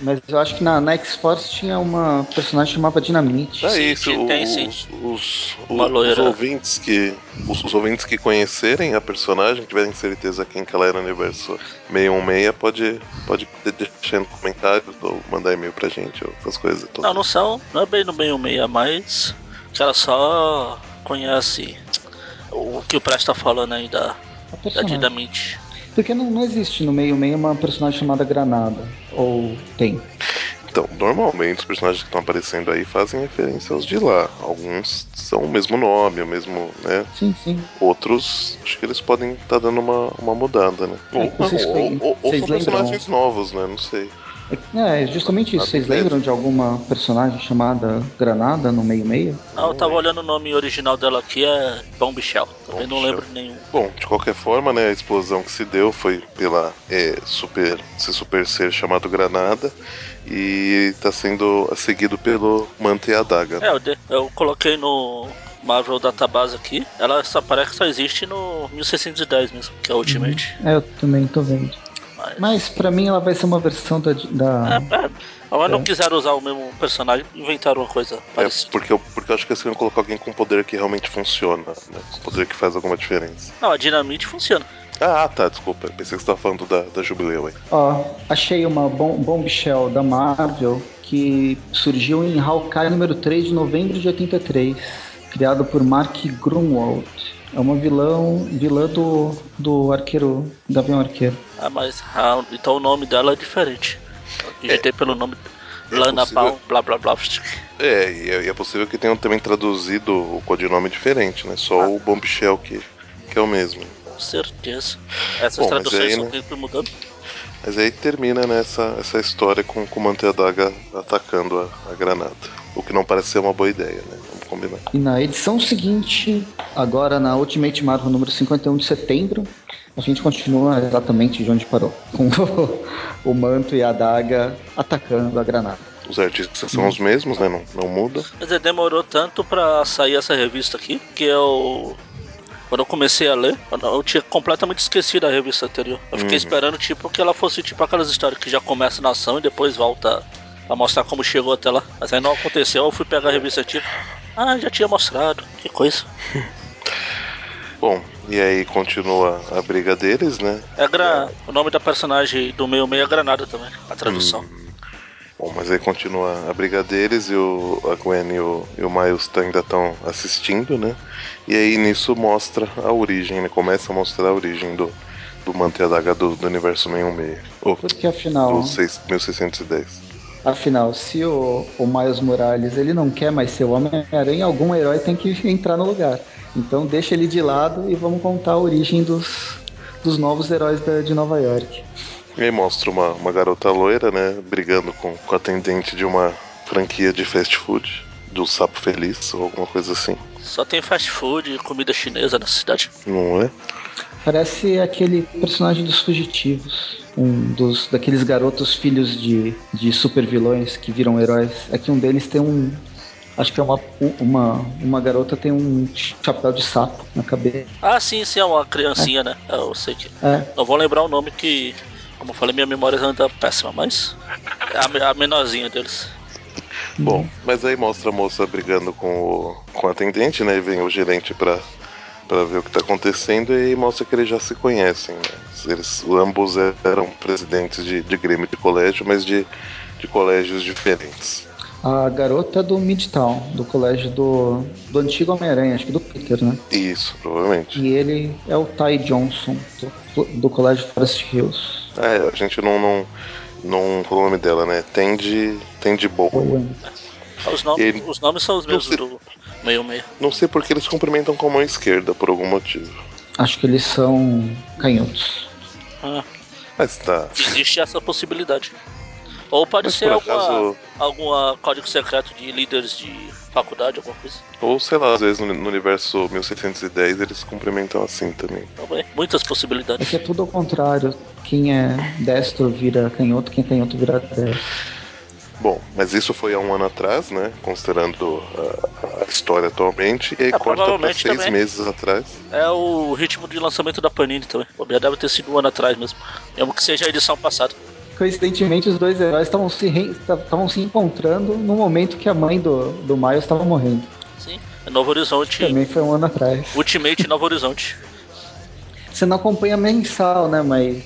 [SPEAKER 3] Mas eu acho que na, na X-Force tinha uma personagem chamada Dinamite.
[SPEAKER 4] É isso, sim, tem, sim. Os, os, os, ouvintes que. Os, os, ouvintes que conhecerem a personagem, tiverem certeza quem que ela era no universo 616, pode, pode deixar no comentário ou mandar e-mail pra gente, ou essas coisas. Todas.
[SPEAKER 2] Não, não são, não é bem no 616, mas ela só conhece o que o Presta tá falando aí da, da Dinamite.
[SPEAKER 3] Porque não, não existe no meio meio uma personagem chamada Granada. Ou tem?
[SPEAKER 4] Então, normalmente os personagens que estão aparecendo aí fazem referência aos de lá. Alguns são o mesmo nome, o mesmo, né?
[SPEAKER 3] Sim, sim.
[SPEAKER 4] Outros, acho que eles podem estar tá dando uma, uma mudada, né?
[SPEAKER 3] É, ou, ou, ou,
[SPEAKER 4] ou são personagens novos, né? Não sei.
[SPEAKER 3] É, é justamente isso. Vocês lembram de alguma personagem chamada Granada no meio-meio?
[SPEAKER 2] Não, eu tava olhando o nome original dela aqui, é Bombshell. Também não lembro nenhum.
[SPEAKER 4] Bom, de qualquer forma, né, a explosão que se deu foi pela é, super, esse super ser chamado Granada e tá sendo seguido pelo Manta e a Daga.
[SPEAKER 2] É, eu, de, eu coloquei no Marvel Database aqui. Ela só parece que só existe no 1610 mesmo, que é o Ultimate.
[SPEAKER 3] Uhum. É, eu também tô vendo. Mas, Mas para mim ela vai ser uma versão da. da...
[SPEAKER 2] É. Mas é. não quiseram usar o mesmo personagem, inventaram uma coisa é, parecida.
[SPEAKER 4] É, porque, eu, porque eu acho que eles queriam colocar alguém com poder que realmente funciona, né? Com poder que faz alguma diferença.
[SPEAKER 2] Não, a dinamite funciona.
[SPEAKER 4] Ah, tá, desculpa. Pensei que você tava falando da, da Jubileu aí.
[SPEAKER 3] Ó, achei uma bom, bombshell da Marvel que surgiu em Hawkeye número 3 de novembro de 83, criado por Mark Grunwald. É uma vilão, vilã do, do arqueiro, Gavião Arqueiro.
[SPEAKER 2] Ah, mas ah, então o nome dela é diferente. Digitei é, pelo nome é Lana possível, blá blá blá.
[SPEAKER 4] É, e é, é, possível que tenham também traduzido o codinome diferente, né? Só ah. o Bombshell que, que é o mesmo.
[SPEAKER 2] Com certeza. Essas Bom, traduções aí, são né? sempre mudando.
[SPEAKER 4] Mas aí termina nessa né, essa história com, com o Manteidaga atacando a, a granada. O que não parece ser uma boa ideia, né? Vamos combinar.
[SPEAKER 3] E na edição seguinte, agora na Ultimate Marvel número 51 de setembro, a gente continua exatamente de onde parou. Com o, o manto e a adaga atacando a granada.
[SPEAKER 4] Os artistas são os mesmos, né? Não, não muda.
[SPEAKER 2] Mas demorou tanto pra sair essa revista aqui que eu. Quando eu comecei a ler, eu tinha completamente esquecido a revista anterior. Eu fiquei uhum. esperando, tipo, que ela fosse tipo aquelas histórias que já começa na ação e depois volta a mostrar como chegou até lá. Mas aí não aconteceu, eu fui pegar a revista tipo. Ah, já tinha mostrado. Que coisa.
[SPEAKER 4] Bom, e aí continua a briga deles, né?
[SPEAKER 2] É gra... O nome da personagem do meio meio é Granada também, a tradução. Hum.
[SPEAKER 4] Bom, mas aí continua a briga deles e o, a Gwen e o, e o Miles ainda estão assistindo, né? E aí nisso mostra a origem, né? Começa a mostrar a origem do, do Manteadaga do, do universo 616.
[SPEAKER 3] Oh, Porque afinal.
[SPEAKER 4] Do 6, 1610.
[SPEAKER 3] Afinal, se o, o Miles Morales ele não quer mais ser o Homem-Aranha, algum herói tem que entrar no lugar. Então deixa ele de lado e vamos contar a origem dos, dos novos heróis da, de Nova York.
[SPEAKER 4] E aí mostra uma, uma garota loira, né, brigando com, com a atendente de uma franquia de fast food, do Sapo Feliz ou alguma coisa assim.
[SPEAKER 2] Só tem fast food e comida chinesa na cidade.
[SPEAKER 4] Não é?
[SPEAKER 3] Parece aquele personagem dos fugitivos. Um dos daqueles garotos filhos de, de super vilões que viram heróis. É que um deles tem um. Acho que é uma, uma, uma garota tem um chapéu de sapo na cabeça.
[SPEAKER 2] Ah, sim, sim, é uma criancinha, é. né? Eu sei que. É. Não vou lembrar o nome que. Como eu falei, minha memória anda péssima, mas. É a, a menorzinha deles.
[SPEAKER 4] Bom, mas aí mostra a moça brigando com o, com o atendente, né? E vem o gerente pra para ver o que está acontecendo e mostra que eles já se conhecem. Né? Eles ambos eram presidentes de, de grêmio de colégio, mas de, de colégios diferentes.
[SPEAKER 3] A garota do Midtown, do colégio do, do antigo Homem-Aranha, acho que do Peter, né?
[SPEAKER 4] Isso, provavelmente.
[SPEAKER 3] E ele é o Ty Johnson, do, do colégio Forest Hills.
[SPEAKER 4] É, a gente não, não, não falou o nome dela, né? Tende, Tende Bowen.
[SPEAKER 2] Os, nomes, ele... os nomes são os mesmos do, meio meio.
[SPEAKER 4] Não sei porque eles cumprimentam com a mão esquerda, por algum motivo.
[SPEAKER 3] Acho que eles são canhotos.
[SPEAKER 2] Ah.
[SPEAKER 4] Mas tá.
[SPEAKER 2] Existe essa possibilidade. Ou pode Mas ser alguma, acaso... alguma código secreto de líderes de faculdade, alguma coisa.
[SPEAKER 4] Ou sei lá, às vezes no, no universo 1610 eles cumprimentam assim também.
[SPEAKER 2] Também. Muitas possibilidades.
[SPEAKER 3] É que é tudo ao contrário. Quem é destro vira canhoto, quem é canhoto vira destro.
[SPEAKER 4] Bom, mas isso foi há um ano atrás, né? Considerando a, a história atualmente. E aí é, corta pra seis também. meses atrás.
[SPEAKER 2] É o ritmo de lançamento da Panini também. O deve ter sido um ano atrás mesmo. Mesmo que seja a edição passada.
[SPEAKER 3] Coincidentemente, os dois heróis estavam se, re... se encontrando no momento que a mãe do, do Miles estava morrendo.
[SPEAKER 2] Sim, é Novo Horizonte.
[SPEAKER 3] Também foi um ano atrás.
[SPEAKER 2] Ultimate Novo Horizonte.
[SPEAKER 3] Você não acompanha mensal, né? Mas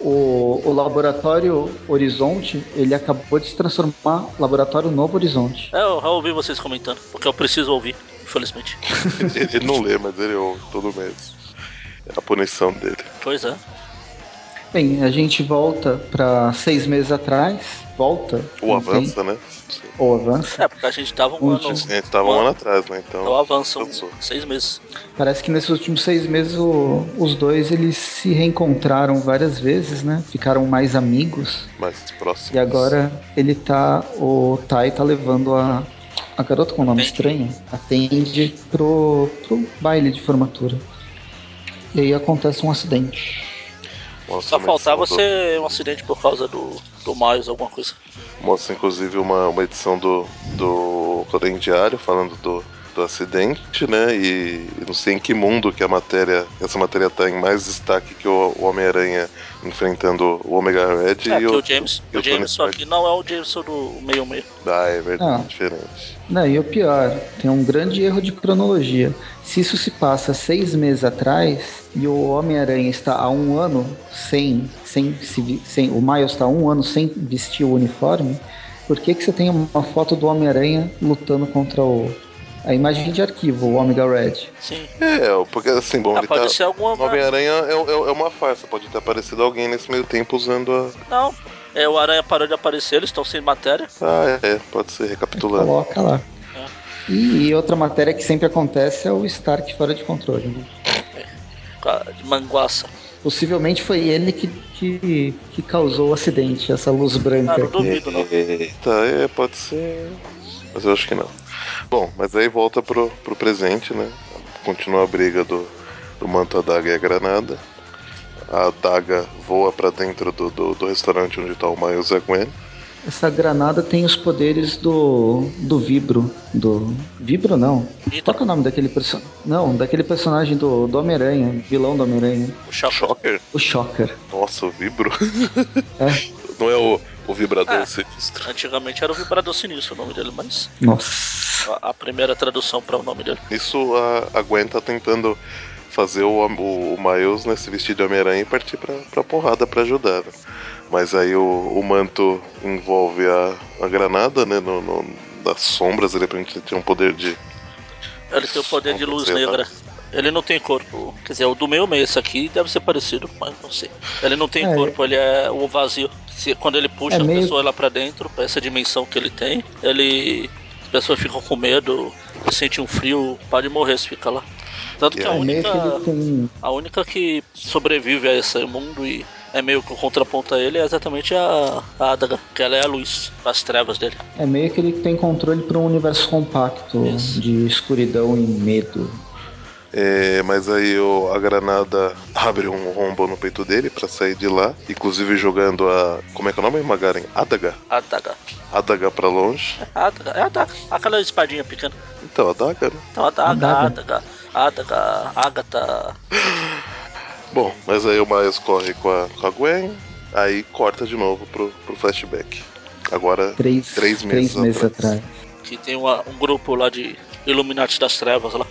[SPEAKER 3] o, o laboratório Horizonte, ele acabou de se transformar Laboratório Novo Horizonte.
[SPEAKER 2] É, eu já ouvi vocês comentando, porque eu preciso ouvir, infelizmente.
[SPEAKER 4] ele, ele não lê, mas ele ouve todo mês. É a punição dele.
[SPEAKER 2] Pois é.
[SPEAKER 3] Bem, a gente volta para seis meses atrás. Volta.
[SPEAKER 4] Ou avança, né?
[SPEAKER 3] Ou avança.
[SPEAKER 2] É, porque a gente tava um, ano. A
[SPEAKER 4] gente tava um, um ano atrás, né? Então.
[SPEAKER 2] Então avançam seis meses.
[SPEAKER 3] Parece que nesses últimos seis meses o, os dois eles se reencontraram várias vezes, né? Ficaram mais amigos.
[SPEAKER 4] Mais próximos.
[SPEAKER 3] E agora ele tá. O Tai tá levando a, a garota com nome estranho, atende pro, pro baile de formatura. E aí acontece um acidente.
[SPEAKER 2] Só faltava ser um acidente por causa do, do Miles, alguma coisa.
[SPEAKER 4] Mostra inclusive uma, uma edição do, do Codem Diário falando do, do acidente, né? E não sei em que mundo que a matéria, essa matéria tá em mais destaque que o, o Homem-Aranha enfrentando o Omega Red
[SPEAKER 2] é, e o, o James. O, o Jameson aqui não é o Jameson do meio meio.
[SPEAKER 4] Ah, é verdade, ah. diferente.
[SPEAKER 3] Não, e o pior, tem um grande erro de cronologia. Se isso se passa seis meses atrás e o Homem-Aranha está há um ano sem, sem, sem, sem, o Miles está há um ano sem vestir o uniforme, por que, que você tem uma foto do Homem-Aranha lutando contra o, a imagem de arquivo, o Omega Red.
[SPEAKER 2] Sim.
[SPEAKER 4] É, porque assim, bom,
[SPEAKER 2] ah, pode tá... ser alguma.
[SPEAKER 4] O Homem-Aranha é, é, é, uma farsa, pode ter aparecido alguém nesse meio tempo usando a.
[SPEAKER 2] Não. É, o Aranha parou de aparecer, eles estão sem matéria.
[SPEAKER 4] Ah, é, pode ser, recapitulando.
[SPEAKER 3] Coloca lá. E, e, outra matéria que sempre acontece é o Stark fora de controle. Né?
[SPEAKER 2] de manguaça.
[SPEAKER 3] Possivelmente foi ele que, que, que causou o acidente, essa luz branca.
[SPEAKER 2] Ah, não
[SPEAKER 3] aqui.
[SPEAKER 2] duvido, não.
[SPEAKER 4] Eita, é, pode ser. Mas eu acho que não. Bom, mas aí volta pro, pro presente, né? Continua a briga do, do manto, a daga e a granada. A daga voa pra dentro do, do, do restaurante onde tá o Miles e a Gwen.
[SPEAKER 3] Essa granada tem os poderes do, do Vibro. Do. Vibro não. Qual que é o nome daquele personagem? Não, daquele personagem do, do Homem-Aranha, vilão do Homem-Aranha.
[SPEAKER 2] O Shocker.
[SPEAKER 4] Shocker?
[SPEAKER 3] O Shocker.
[SPEAKER 4] Nossa, o vibro.
[SPEAKER 3] É.
[SPEAKER 4] Não é o, o vibrador
[SPEAKER 2] Ah.
[SPEAKER 4] sinistro.
[SPEAKER 2] Antigamente era o Vibrador Sinistro o nome dele, mas
[SPEAKER 3] Nossa.
[SPEAKER 2] a, a primeira tradução para o nome dele.
[SPEAKER 4] Nisso a, a Gwen tá tentando fazer o, o, o Miles né, se vestir de Homem-Aranha e partir pra, pra porrada pra ajudar. né? Mas aí o, o manto envolve a, a granada, né? No, no- das sombras, ele aparentemente tem um poder de.
[SPEAKER 2] Ele tem o poder de luz negra. Ele não tem corpo. Quer dizer, o do meio meio, esse aqui deve ser parecido, mas não sei. Ele não tem
[SPEAKER 3] É,
[SPEAKER 2] corpo, ele é o vazio. Se, quando ele puxa
[SPEAKER 3] É
[SPEAKER 2] a
[SPEAKER 3] meio-
[SPEAKER 2] pessoa lá pra dentro, pra essa dimensão que ele tem, ele. As pessoas ficam com medo, sente um frio, pode morrer se fica lá. Tanto que a
[SPEAKER 3] É
[SPEAKER 2] única,
[SPEAKER 3] que
[SPEAKER 2] a única que sobrevive a esse mundo e é meio que o contraponto a ele é exatamente a, a Adaga, que ela é a luz das trevas dele.
[SPEAKER 3] É meio que ele tem controle para um universo compacto
[SPEAKER 2] Isso.
[SPEAKER 3] de escuridão e medo.
[SPEAKER 4] É, mas aí o, a granada abre um rombo no peito dele pra sair de lá, inclusive jogando a. Como é que é o nome, Magaren? Adaga.
[SPEAKER 2] Adaga.
[SPEAKER 4] Adaga pra longe.
[SPEAKER 2] Adaga, é Adaga. Aquela espadinha pequena.
[SPEAKER 4] Então, Adaga, né?
[SPEAKER 2] Então, Adaga,
[SPEAKER 3] Adaga.
[SPEAKER 2] Adaga, Adaga, Agatha.
[SPEAKER 4] Bom, mas aí o Miles corre com a, com a Gwen, aí corta de novo pro, pro flashback. Agora,
[SPEAKER 3] Três,
[SPEAKER 4] Três meses
[SPEAKER 3] meses
[SPEAKER 4] atrás.
[SPEAKER 3] atrás.
[SPEAKER 2] Que tem uma- um grupo lá de Illuminati das Trevas lá.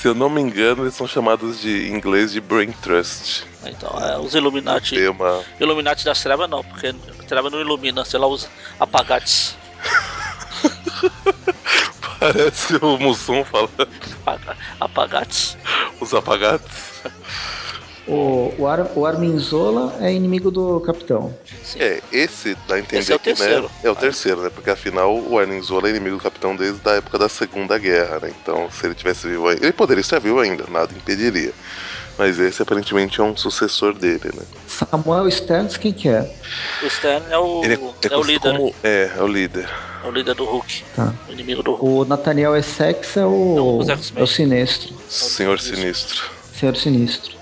[SPEAKER 4] Se eu não me engano, eles são chamados de em inglês de Brain Trust.
[SPEAKER 2] Então, é, os Illuminati.
[SPEAKER 4] Tem uma.
[SPEAKER 2] Illuminati das Trevas não, porque treva não ilumina, sei lá, os apagates.
[SPEAKER 4] Parece o Mussum falando.
[SPEAKER 2] Apaga- Apagates.
[SPEAKER 4] Os apagados.
[SPEAKER 3] o, o, Ar, o Arminzola é inimigo do Capitão.
[SPEAKER 2] Sim.
[SPEAKER 4] É, esse dá a entender
[SPEAKER 2] Esse é o
[SPEAKER 4] que, né?
[SPEAKER 2] terceiro.
[SPEAKER 4] É o terceiro, né? Porque afinal o Arninzola é inimigo do capitão desde a época da Segunda Guerra, né? Então, se ele tivesse vivo ainda. Ele poderia estar vivo ainda, nada impediria. Mas esse aparentemente é um sucessor dele, né?
[SPEAKER 3] Samuel Stearns, quem que é?
[SPEAKER 2] O Stan é o,
[SPEAKER 4] Ele é,
[SPEAKER 2] é o
[SPEAKER 4] conhecido
[SPEAKER 2] líder.
[SPEAKER 4] como. É, é o líder.
[SPEAKER 2] É o líder do Hulk.
[SPEAKER 3] Tá.
[SPEAKER 2] O inimigo do Hulk.
[SPEAKER 3] O Nathaniel Essex é o,
[SPEAKER 2] Não, os X-Men.
[SPEAKER 3] é o Sinestro.
[SPEAKER 4] Senhor. Sinistro.
[SPEAKER 3] Senhor Sinistro.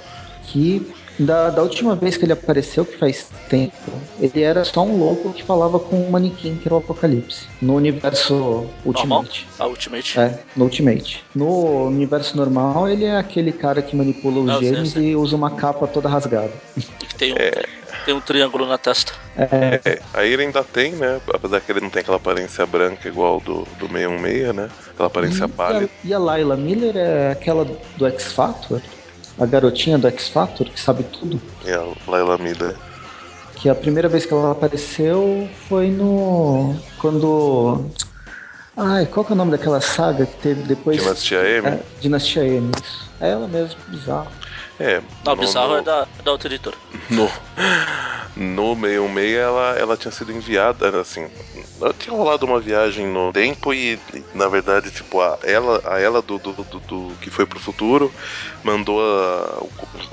[SPEAKER 3] Que da, da última vez que ele apareceu, que faz tempo, ele era só um louco que falava com um manequim, que era o Apocalipse. No universo? Ultimate.
[SPEAKER 2] A Ultimate.
[SPEAKER 3] É, no Ultimate. No universo normal, ele é aquele cara que manipula os
[SPEAKER 2] Ah,
[SPEAKER 3] genes
[SPEAKER 2] sei.
[SPEAKER 3] e usa uma capa toda rasgada.
[SPEAKER 2] E que tem um, tem um triângulo na testa.
[SPEAKER 3] É,
[SPEAKER 4] É, aí ele ainda tem, né? Apesar que ele não tem aquela aparência branca igual do, do 616, né? Aquela aparência
[SPEAKER 3] e,
[SPEAKER 4] pálida.
[SPEAKER 3] a, e a Layla Miller é aquela do X Factor? A garotinha do X Factor, que sabe tudo?
[SPEAKER 4] E a Layla Miller.
[SPEAKER 3] Que a primeira vez que ela apareceu foi no. Quando. Ai, qual que é o nome daquela saga que teve depois?
[SPEAKER 4] Dinastia M?
[SPEAKER 3] É, Dinastia M. isso. É ela mesmo, bizarro.
[SPEAKER 4] É.
[SPEAKER 2] Não, o
[SPEAKER 4] no-
[SPEAKER 2] bizarro
[SPEAKER 4] no-
[SPEAKER 2] é da, da outra editora.
[SPEAKER 4] No, no 616 ela, ela tinha sido enviada, assim, ela tinha rolado uma viagem no tempo e, na verdade, tipo, a ela, a ela do, do, do- do- que foi pro futuro mandou a-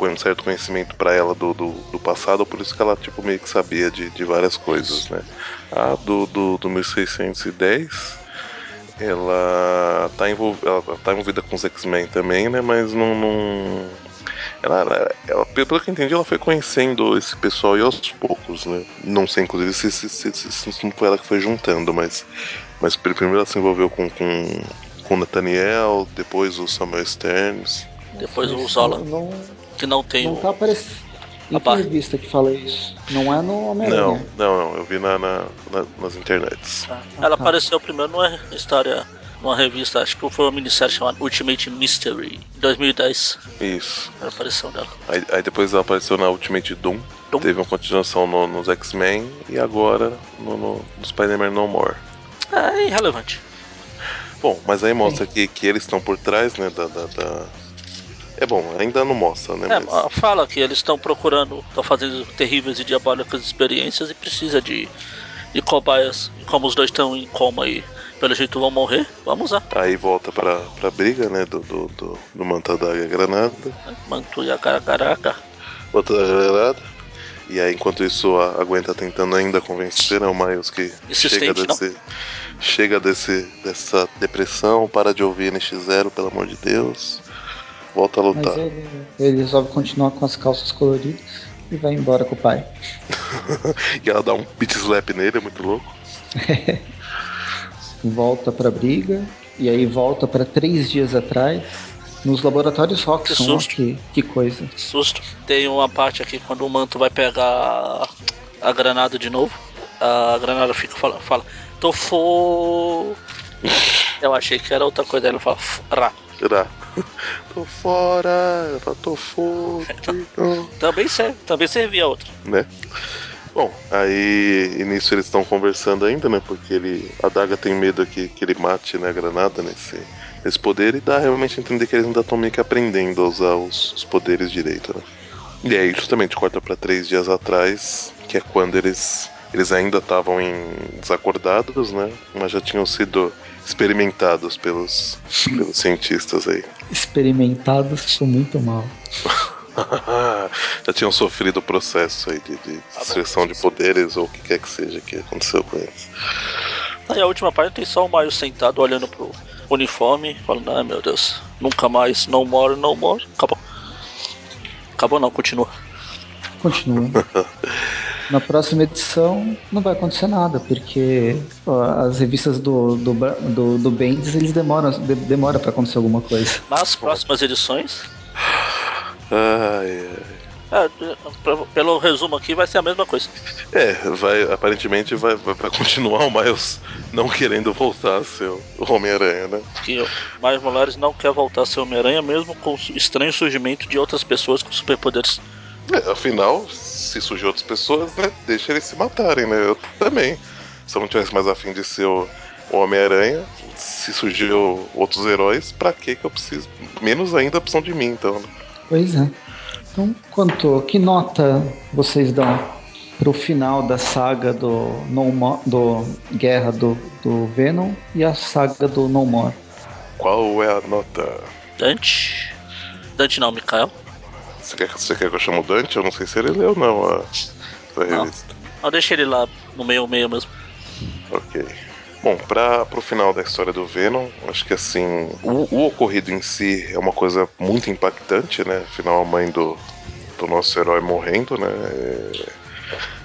[SPEAKER 4] um certo conhecimento pra ela do, do, do passado, por isso que ela, tipo, meio que sabia de, de várias coisas, né? A do, do, do 1610 ela tá, envol... ela tá envolvida com os X-Men também, né? Mas não. não... Ela, ela, ela- pelo que eu entendi, ela foi conhecendo esse pessoal e aos poucos, né? Não sei, inclusive, se, se, se, se, se não foi ela que foi juntando, mas. Mas primeiro ela se envolveu com, com, com o Nathaniel, depois o Samuel Stearns.
[SPEAKER 2] Depois o Zola,
[SPEAKER 3] Não,
[SPEAKER 2] que não tem
[SPEAKER 3] não tá aparecendo. Em
[SPEAKER 2] A
[SPEAKER 3] que revista que fala isso? Não é no
[SPEAKER 4] Não,
[SPEAKER 3] Homem-Aranha.
[SPEAKER 4] não, não, eu vi na, na- na- nas internets.
[SPEAKER 2] Ela
[SPEAKER 3] tá.
[SPEAKER 2] apareceu primeiro numa história, numa revista, acho que foi uma minissérie chamada Ultimate Mystery, em 2010.
[SPEAKER 4] Isso.
[SPEAKER 2] Era a aparição dela.
[SPEAKER 4] Aí, aí depois ela apareceu na Ultimate Doom.
[SPEAKER 2] Doom.
[SPEAKER 4] Teve uma continuação no- nos X-Men e agora no, no, no Spider-Man No More.
[SPEAKER 2] É irrelevante.
[SPEAKER 4] Bom, mas aí mostra que, que eles estão por trás, né, da, da, da- É bom, ainda não mostra, né,
[SPEAKER 2] É,
[SPEAKER 4] mas...
[SPEAKER 2] fala que eles estão procurando, estão fazendo terríveis e diabólicas experiências e precisa de, de cobaias. E como os dois estão em coma e pelo jeito vão morrer, vamos lá.
[SPEAKER 4] Aí volta pra, pra briga, né? Do, do, do, do Manto da Granada.
[SPEAKER 2] Manto e a caraca.
[SPEAKER 4] Manto da Granada. E aí, enquanto isso, a Gwen tá tentando ainda convencer né, o Miles que chega desse, chega desse, dessa depressão, para de ouvir NX0, pelo amor de Deus. Volta a lutar. Mas
[SPEAKER 3] ele, ele resolve continuar com as calças coloridas e vai embora com o pai.
[SPEAKER 4] e ela dá um pit slap nele, é muito louco.
[SPEAKER 3] volta pra briga, e aí volta para três dias atrás nos laboratórios Roxxon,
[SPEAKER 2] que, susto.
[SPEAKER 3] que, que coisa.
[SPEAKER 2] Susto. Tem uma parte aqui quando o manto vai pegar a granada de novo. A granada fica fala, fala tô fo. Eu achei que era outra coisa. Ele fala, rá.
[SPEAKER 4] Rá. tô fora. Ela fala, tô fora.
[SPEAKER 2] também serve, também servia outra.
[SPEAKER 4] Né? Bom, aí nisso eles estão conversando ainda, né? Porque ele, a Daga tem medo que, que ele mate né, a granada nesse, esse poder e dá realmente a entender que eles ainda estão meio que aprendendo a usar os, os poderes direito, né? E aí justamente corta para três dias atrás, que é quando eles eles ainda estavam em desacordados, né? Mas já tinham sido experimentados pelos, pelos cientistas aí.
[SPEAKER 3] Experimentados ficou muito mal.
[SPEAKER 4] já tinham sofrido o processo aí de, de destruição de poderes ou o que quer que seja que aconteceu com eles.
[SPEAKER 2] Aí a última parte tem só o Mario sentado olhando pro uniforme, falando, ai meu Deus, nunca mais, no more, no more. Acabou. Acabou não, continua.
[SPEAKER 3] Continua. Na próxima edição não vai acontecer nada, porque ó, as revistas do, do, do, do Bendis eles demoram, de, demora para acontecer alguma coisa.
[SPEAKER 2] Nas próximas edições.
[SPEAKER 4] Ai, ai.
[SPEAKER 2] É, pelo resumo aqui, vai ser a mesma coisa.
[SPEAKER 4] É, vai, aparentemente vai, vai, continuar o Miles não querendo voltar a ser o Homem-Aranha, né?
[SPEAKER 2] Que o Miles Morales não quer voltar a ser Homem-Aranha, mesmo com o estranho surgimento de outras pessoas com superpoderes.
[SPEAKER 4] É, afinal, se surgir outras pessoas, né? Deixa eles se matarem, né? Eu também. Se eu não tivesse mais afim de ser o, o Homem-Aranha, se surgiu outros heróis, pra que que eu preciso? Menos ainda a opção de mim, então. Né?
[SPEAKER 3] Pois é. Então, quanto, que nota vocês dão pro final da saga do No More, do Guerra do, do Venom e a saga do No More?
[SPEAKER 4] Qual é a nota?
[SPEAKER 2] Dante? Dante não, Mikael.
[SPEAKER 4] Você quer, você quer que eu chame o Dante? Eu não sei se ele leu não a, a revista.
[SPEAKER 2] Não, deixa ele lá no meio meio mesmo.
[SPEAKER 4] Ok. Bom, para pro final da história do Venom, acho que assim, o, o, ocorrido em si é uma coisa muito impactante, né? Afinal, a mãe do, do nosso herói morrendo, né?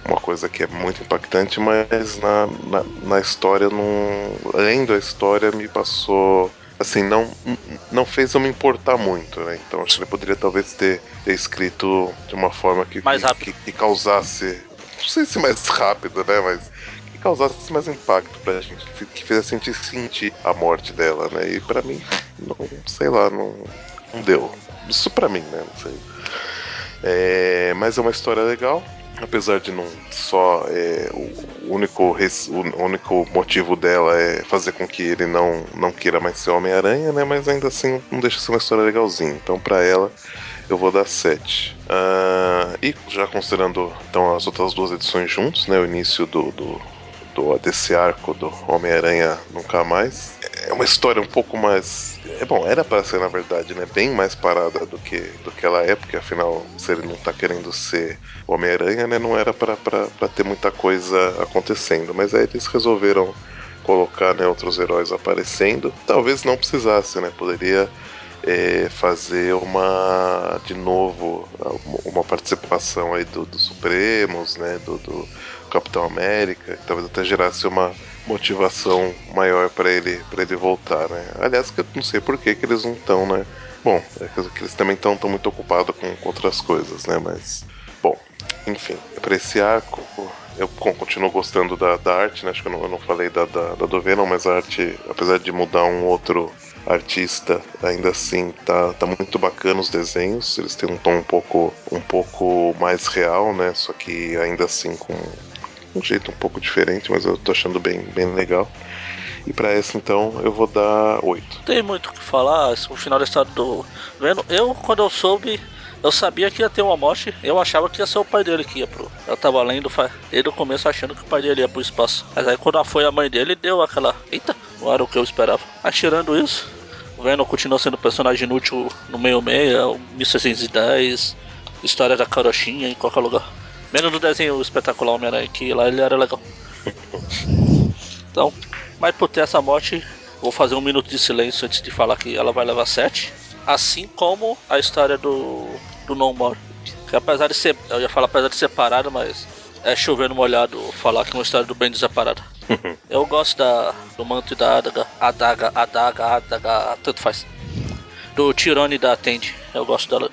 [SPEAKER 4] É uma coisa que é muito impactante, mas na, na, na história, não, lendo a história, me passou assim, não, não fez eu me importar muito, né? Então acho que ele poderia talvez ter, ter escrito de uma forma que,
[SPEAKER 2] mais
[SPEAKER 4] que, que, que, causasse. Não sei se mais rápido, né? Mas causasse mais impacto pra gente, que fizesse a gente sentir a morte dela, né? E pra mim, não, sei lá, não, não deu. Isso pra mim, né? Não sei. É, mas é uma história legal, apesar de não só é, o único o único motivo dela é fazer com que ele não não queira mais ser Homem Aranha, né? Mas ainda assim não deixa de ser uma história legalzinha. Então para ela eu vou dar 7. Uh, ah, e já considerando então as outras duas edições juntos, né? O início do, do desse arco do Homem-Aranha Nunca Mais. É uma história um pouco mais. É bom, era para ser na verdade, né? Bem mais parada do que do que ela é, porque afinal, se ele não tá querendo ser Homem-Aranha, né? Não era para ter muita coisa acontecendo. Mas aí eles resolveram colocar né, outros heróis aparecendo. Talvez não precisasse, né? Poderia é, fazer uma de novo uma participação aí do, do Supremos, né? Do, do Capitão América, que talvez até gerasse uma motivação maior para ele para ele voltar, né? Aliás, que eu não sei por que, que eles não estão, né? Bom, é que eles também estão muito ocupados com, com, outras coisas, né? Mas, bom, enfim, para esse arco, eu continuo gostando da, da arte, né? Acho que eu não, eu não falei da, da, da do Venom, mas a arte, apesar de mudar um outro artista, ainda assim tá, tá muito bacana os desenhos. Eles têm um tom um pouco, um pouco mais real, né? Só que ainda assim com um jeito um pouco diferente, mas eu tô achando bem, bem legal. E para essa então eu vou dar 8.
[SPEAKER 2] Tem muito o que falar, o final da história do Venom. Eu, quando eu soube, eu sabia que ia ter uma morte, eu achava que ia ser o pai dele que ia pro. Eu tava lendo desde o começo achando que o pai dele ia pro espaço. Mas aí quando foi a mãe dele, deu aquela. Eita! não era o que eu esperava. Mas tirando isso, o Venom continua sendo personagem inútil no meio-meia, 1610, história da carochinha em qualquer lugar. Menos no desenho espetacular Homem-Aranha, que lá ele era legal. Então, mas por ter essa morte, vou fazer um minuto de silêncio antes de falar que ela vai levar 7. Assim como a história do, do No More. Que apesar de ser. Eu ia falar apesar de ser parada, mas é chovendo molhado falar que é uma história do bem desaparada. eu gosto da, do manto e da adaga, adaga, adaga, adaga, tanto faz. Do Tirone e da Atende. Eu gosto dela,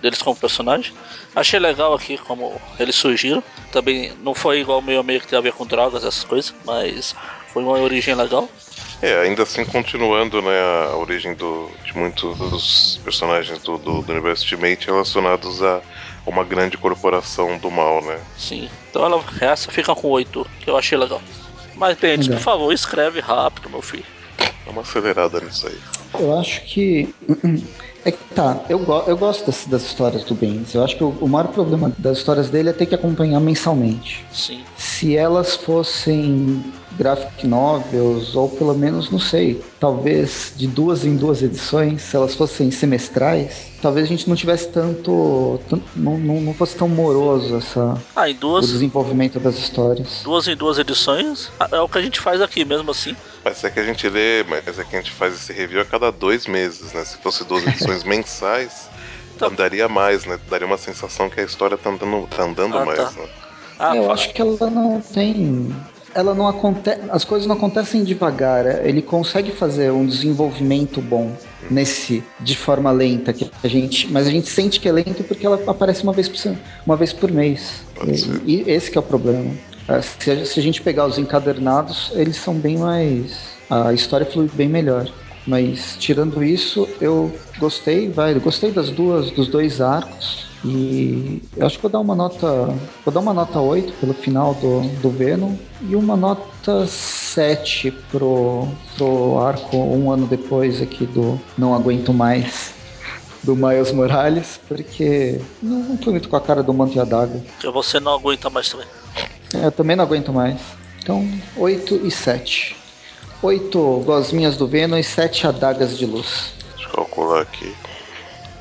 [SPEAKER 2] deles como personagem. Achei legal aqui como eles surgiram. Também não foi igual meio a meio que tem a ver com drogas, essas coisas, mas foi uma origem legal.
[SPEAKER 4] É, ainda assim continuando né, a origem do, de muitos dos personagens do, do, do universo Ultimate relacionados a uma grande corporação do mal, né?
[SPEAKER 2] Sim. Então ela, essa fica com 8, que eu achei legal. Mas, Bentes, por favor, escreve rápido, meu filho.
[SPEAKER 4] Dá uma acelerada nisso aí.
[SPEAKER 3] Eu acho que. É que tá, eu, go eu gosto das, das histórias do Bendis. Eu acho que o, o, maior problema das histórias dele é ter que acompanhar mensalmente.
[SPEAKER 2] Sim.
[SPEAKER 3] Se elas fossem graphic novels, ou pelo menos, não sei, talvez de duas em duas edições, se elas fossem semestrais, talvez a gente não tivesse tanto. tanto não, não, não, fosse tão moroso essa,
[SPEAKER 2] ah, duas,
[SPEAKER 3] o desenvolvimento das histórias.
[SPEAKER 2] Duas em duas edições é o que a gente faz aqui mesmo assim.
[SPEAKER 4] Mas é que a gente lê, mas é que a gente faz esse review a cada dois meses, né? Se fosse duas edições mensais, então, andaria mais, né? Daria uma sensação que a história tá andando, tá andando ah, mais, tá. né?
[SPEAKER 3] Ah, eu acho que ela não tem ela não acontece, as coisas não acontecem devagar. Ele consegue fazer um desenvolvimento bom nesse de forma lenta que a gente, mas a gente sente que é lento porque ela aparece uma vez por uma vez por mês. E, e, esse é o problema. É, se a, se a gente pegar os encadernados, eles são bem mais a história flui bem melhor. Mas tirando isso, eu gostei, vai, eu gostei das duas, dos dois arcos. E eu acho que vou dar uma nota. Vou dar uma nota 8 pelo final do, do Venom e uma nota 7 pro, pro arco um ano depois aqui do Não Aguento Mais do Miles Morales, porque não, não foi muito com a cara do Manto e a Daga.
[SPEAKER 2] Porque você não aguenta mais também.
[SPEAKER 3] É, eu também não aguento mais. Então, 8 e 7. 8 gosminhas do Venom e 7 adagas de luz.
[SPEAKER 4] Deixa eu calcular aqui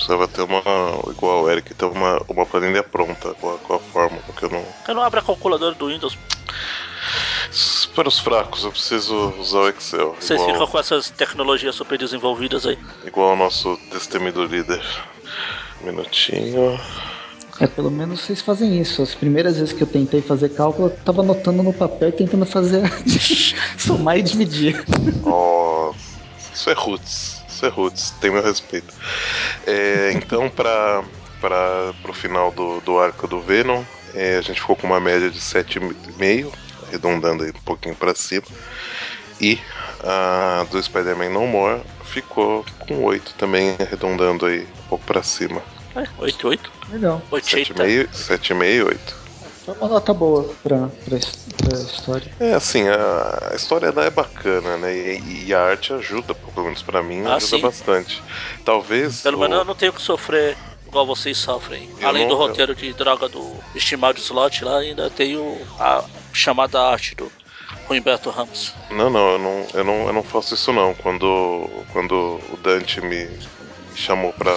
[SPEAKER 4] precisava ter uma. Igual o Eric, ter uma, uma planilha pronta com a, com a forma, porque eu não.
[SPEAKER 2] Eu não abro a calculadora do Windows.
[SPEAKER 4] Para os fracos, eu preciso usar o Excel.
[SPEAKER 2] Vocês igual... ficam com essas tecnologias super desenvolvidas aí.
[SPEAKER 4] Igual o nosso destemido líder. Um minutinho.
[SPEAKER 3] É, pelo menos vocês fazem isso. As primeiras vezes que eu tentei fazer cálculo, eu tava anotando no papel e tentando fazer somar e dividir.
[SPEAKER 4] Nossa, isso é roots. Isso é roots, tem meu respeito. É, então, para para o final do, do arco do Venom, é, a gente ficou com uma média de 7,5, arredondando aí um pouquinho para cima. E a do Spider-Man No More ficou com 8 também, arredondando aí um pouco para cima.
[SPEAKER 2] É, 8, 8.
[SPEAKER 3] Legal.
[SPEAKER 4] 7,5 e 8.
[SPEAKER 3] Foi uma nota boa pra, pra, pra história.
[SPEAKER 4] É, assim, a, a história é bacana, né? E, e, a arte ajuda, pelo menos pra mim, ah, ajuda sim. bastante. Talvez.
[SPEAKER 2] Pelo o... menos eu não tenho que sofrer igual vocês sofrem. Eu Além não, do roteiro eu... de droga do estimado slot lá, ainda tenho a chamada arte do Humberto Ramos.
[SPEAKER 4] Não, não, eu não, eu não, eu não faço isso não. Quando, quando o Dante me chamou pra,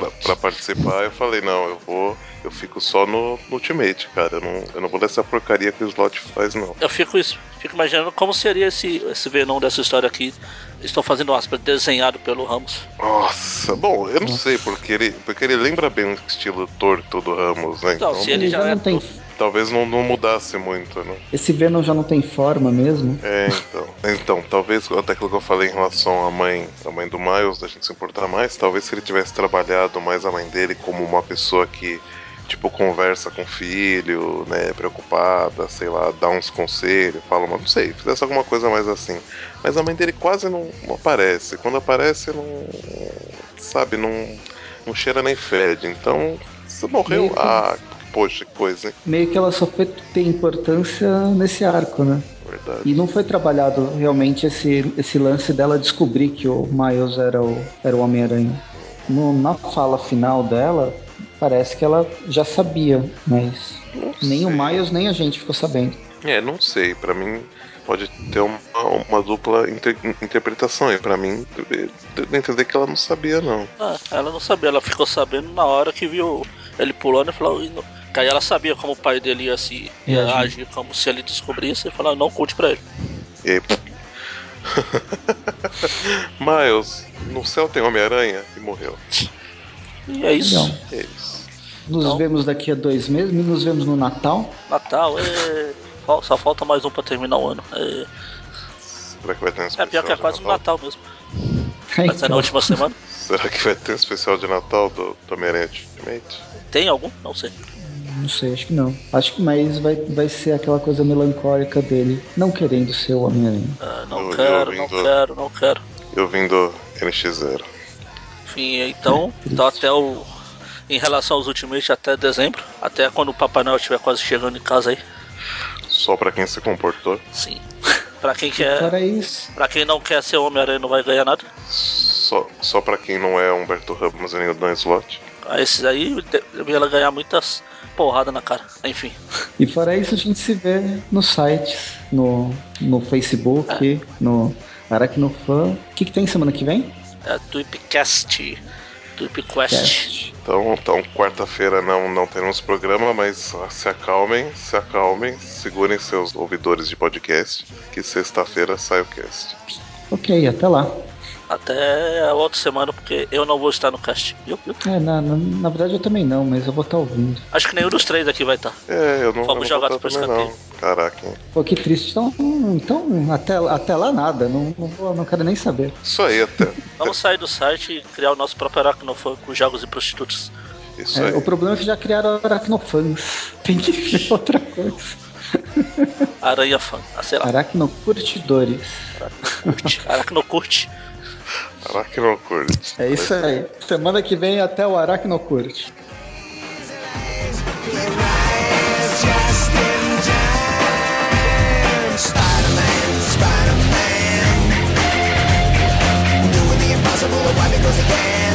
[SPEAKER 4] pra, pra participar, eu falei, não, eu vou eu fico só no, no Ultimate, cara. Eu não, eu não vou dessa porcaria que o Slot faz, não.
[SPEAKER 2] Eu fico isso. Fico imaginando como seria esse, esse Venom dessa história aqui. Estão fazendo aspas, desenhado pelo Ramos.
[SPEAKER 4] Nossa, bom, eu não sei, porque ele, porque ele lembra bem o estilo torto do Ramos, né?
[SPEAKER 2] Então, então se ele, já, é
[SPEAKER 3] não tem
[SPEAKER 4] talvez não, não mudasse muito, né?
[SPEAKER 3] Esse Venom já não tem forma mesmo?
[SPEAKER 4] É, então. Então, talvez até aquilo que eu falei em relação à mãe, a mãe do Miles, da gente se importar mais, talvez se ele tivesse trabalhado mais a mãe dele como uma pessoa que tipo, conversa com o filho, né, preocupada, sei lá, dá uns conselhos, fala, mas não sei, fizesse alguma coisa mais assim. Mas a mãe dele quase não, não aparece. Quando aparece, não. Sabe, não, não cheira nem fede. Então, você morreu. Ah, poxa, que coisa, hein?
[SPEAKER 3] Meio que ela só foi ter importância nesse arco, né?
[SPEAKER 4] Verdade.
[SPEAKER 3] E não foi trabalhado realmente esse, esse lance dela descobrir que o Miles era o, era o Homem-Aranha. Na fala final dela, parece que ela já sabia, mas nem o Miles nem a gente ficou sabendo.
[SPEAKER 4] É, não sei. Para mim, pode ter uma, uma dupla inter, interpretação. E pra mim, entender que ela não sabia, não.
[SPEAKER 2] Ah, ela não sabia, ela ficou sabendo na hora que viu ele pulando e falou. E que Aí ela sabia como o pai dele ia se ia
[SPEAKER 3] Reagir.
[SPEAKER 2] agir, como se ele descobrisse e falou, não conte pra ele.
[SPEAKER 4] E aí. Miles, no céu tem Homem-Aranha e morreu.
[SPEAKER 2] E é isso.
[SPEAKER 3] Não.
[SPEAKER 4] É isso.
[SPEAKER 3] Nos
[SPEAKER 2] Então-
[SPEAKER 3] vemos daqui a dois meses, nos vemos no Natal.
[SPEAKER 2] Natal, é. Só falta mais um pra terminar o ano. É,
[SPEAKER 4] Será que vai ter um
[SPEAKER 2] é
[SPEAKER 4] especial
[SPEAKER 2] pior que é
[SPEAKER 4] de
[SPEAKER 2] quase no
[SPEAKER 4] Natal?
[SPEAKER 2] Natal mesmo. Mas é na
[SPEAKER 3] Então,
[SPEAKER 2] última semana.
[SPEAKER 4] Será que vai ter um especial de Natal do, do Homem-Aranha Ultimate?
[SPEAKER 2] Tem algum? Não sei.
[SPEAKER 3] Não sei, acho que não. Acho que mais vai, vai ser aquela coisa melancólica dele, não querendo ser o Homem-Aranha.
[SPEAKER 2] Ah, não
[SPEAKER 4] Eu- eu
[SPEAKER 2] quero, não
[SPEAKER 4] ouvindo-
[SPEAKER 2] quero, não quero.
[SPEAKER 4] Eu vim do NX0.
[SPEAKER 2] Enfim, então, então até o. Em relação aos Ultimate, até dezembro. Até quando o Papai Noel estiver quase chegando em casa aí.
[SPEAKER 4] Só pra quem se comportou.
[SPEAKER 2] Sim. pra quem quer.
[SPEAKER 3] Fora isso,
[SPEAKER 2] Pra quem não quer ser Homem-Aranha não vai ganhar nada.
[SPEAKER 4] Só, só pra quem não é Humberto Ramos e nem o Dan Slott.
[SPEAKER 2] A esses aí de- devia ganhar muitas porradas na cara. Enfim.
[SPEAKER 3] e fora isso a gente se vê nos sites, no, no Facebook, no Aracnofan. O que, que tem semana que vem?
[SPEAKER 2] É Tweepcast. Tweepquest.
[SPEAKER 3] Cast.
[SPEAKER 4] Então, então quarta-feira não, não teremos programa, mas se acalmem, se acalmem, segurem seus ouvidores de podcast, que sexta-feira sai o cast.
[SPEAKER 3] Ok, até lá.
[SPEAKER 2] Até a outra semana, porque eu não vou estar no cast. Viu? Viu?
[SPEAKER 3] É, na, na, na verdade eu também não, mas eu vou estar ouvindo.
[SPEAKER 2] Acho que nenhum dos três aqui vai estar.
[SPEAKER 4] É, eu não, eu
[SPEAKER 2] Fomos
[SPEAKER 4] não
[SPEAKER 2] jogados
[SPEAKER 4] vou estar também não. Caraca, hein?
[SPEAKER 3] Pô, que triste. Então, então até, até lá nada. Não, não, vou- não quero nem saber.
[SPEAKER 4] Isso aí até.
[SPEAKER 2] Vamos sair do site e criar o nosso próprio Aracnofan com jogos e prostitutas.
[SPEAKER 4] Isso
[SPEAKER 3] É,
[SPEAKER 4] aí.
[SPEAKER 3] o problema é que já criaram Aracnofans. Tem que ver outra coisa.
[SPEAKER 2] Aranha fã. Ah, sei lá.
[SPEAKER 3] Aracnocurtidores.
[SPEAKER 2] Curte. Aracnocurte.
[SPEAKER 4] Caraca, não curte.
[SPEAKER 3] É isso aí. Semana que vem até o Aracnocurte.
[SPEAKER 1] Spider-Man, Spider-Man. Doing the impossible, the wipe it goes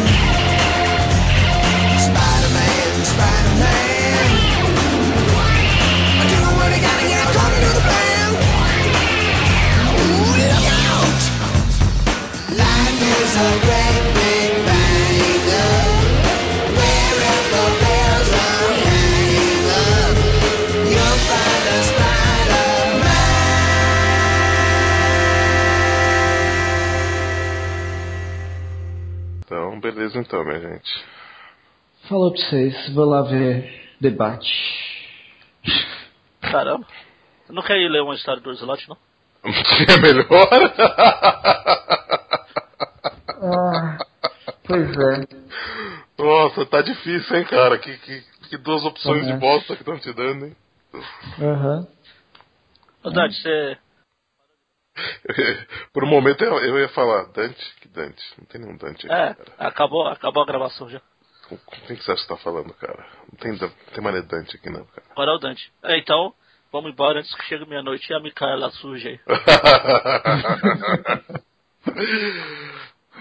[SPEAKER 4] beleza então, minha gente.
[SPEAKER 3] Falou pra vocês. Vou lá ver debate.
[SPEAKER 2] Caramba. Não quer ir ler uma história do slot, não?
[SPEAKER 4] É melhor?
[SPEAKER 3] Ah, pois é.
[SPEAKER 4] Nossa, tá difícil, hein, cara? Que, que, que duas opções
[SPEAKER 3] Uhum.
[SPEAKER 4] de bosta que estão te dando, hein?
[SPEAKER 3] Aham.
[SPEAKER 2] Ô, Dante, você.
[SPEAKER 4] Por um momento eu, eu ia falar, Dante? Que Dante? Não tem nenhum Dante aqui,
[SPEAKER 2] É,
[SPEAKER 4] cara.
[SPEAKER 2] acabou, acabou a gravação já.
[SPEAKER 4] Com, com quem que você acha que tá falando, cara? Não tem, não tem mais Dante aqui, não, cara.
[SPEAKER 2] Agora é o Dante. É, então, vamos embora antes que chegue meia-noite e a Micaela surge aí.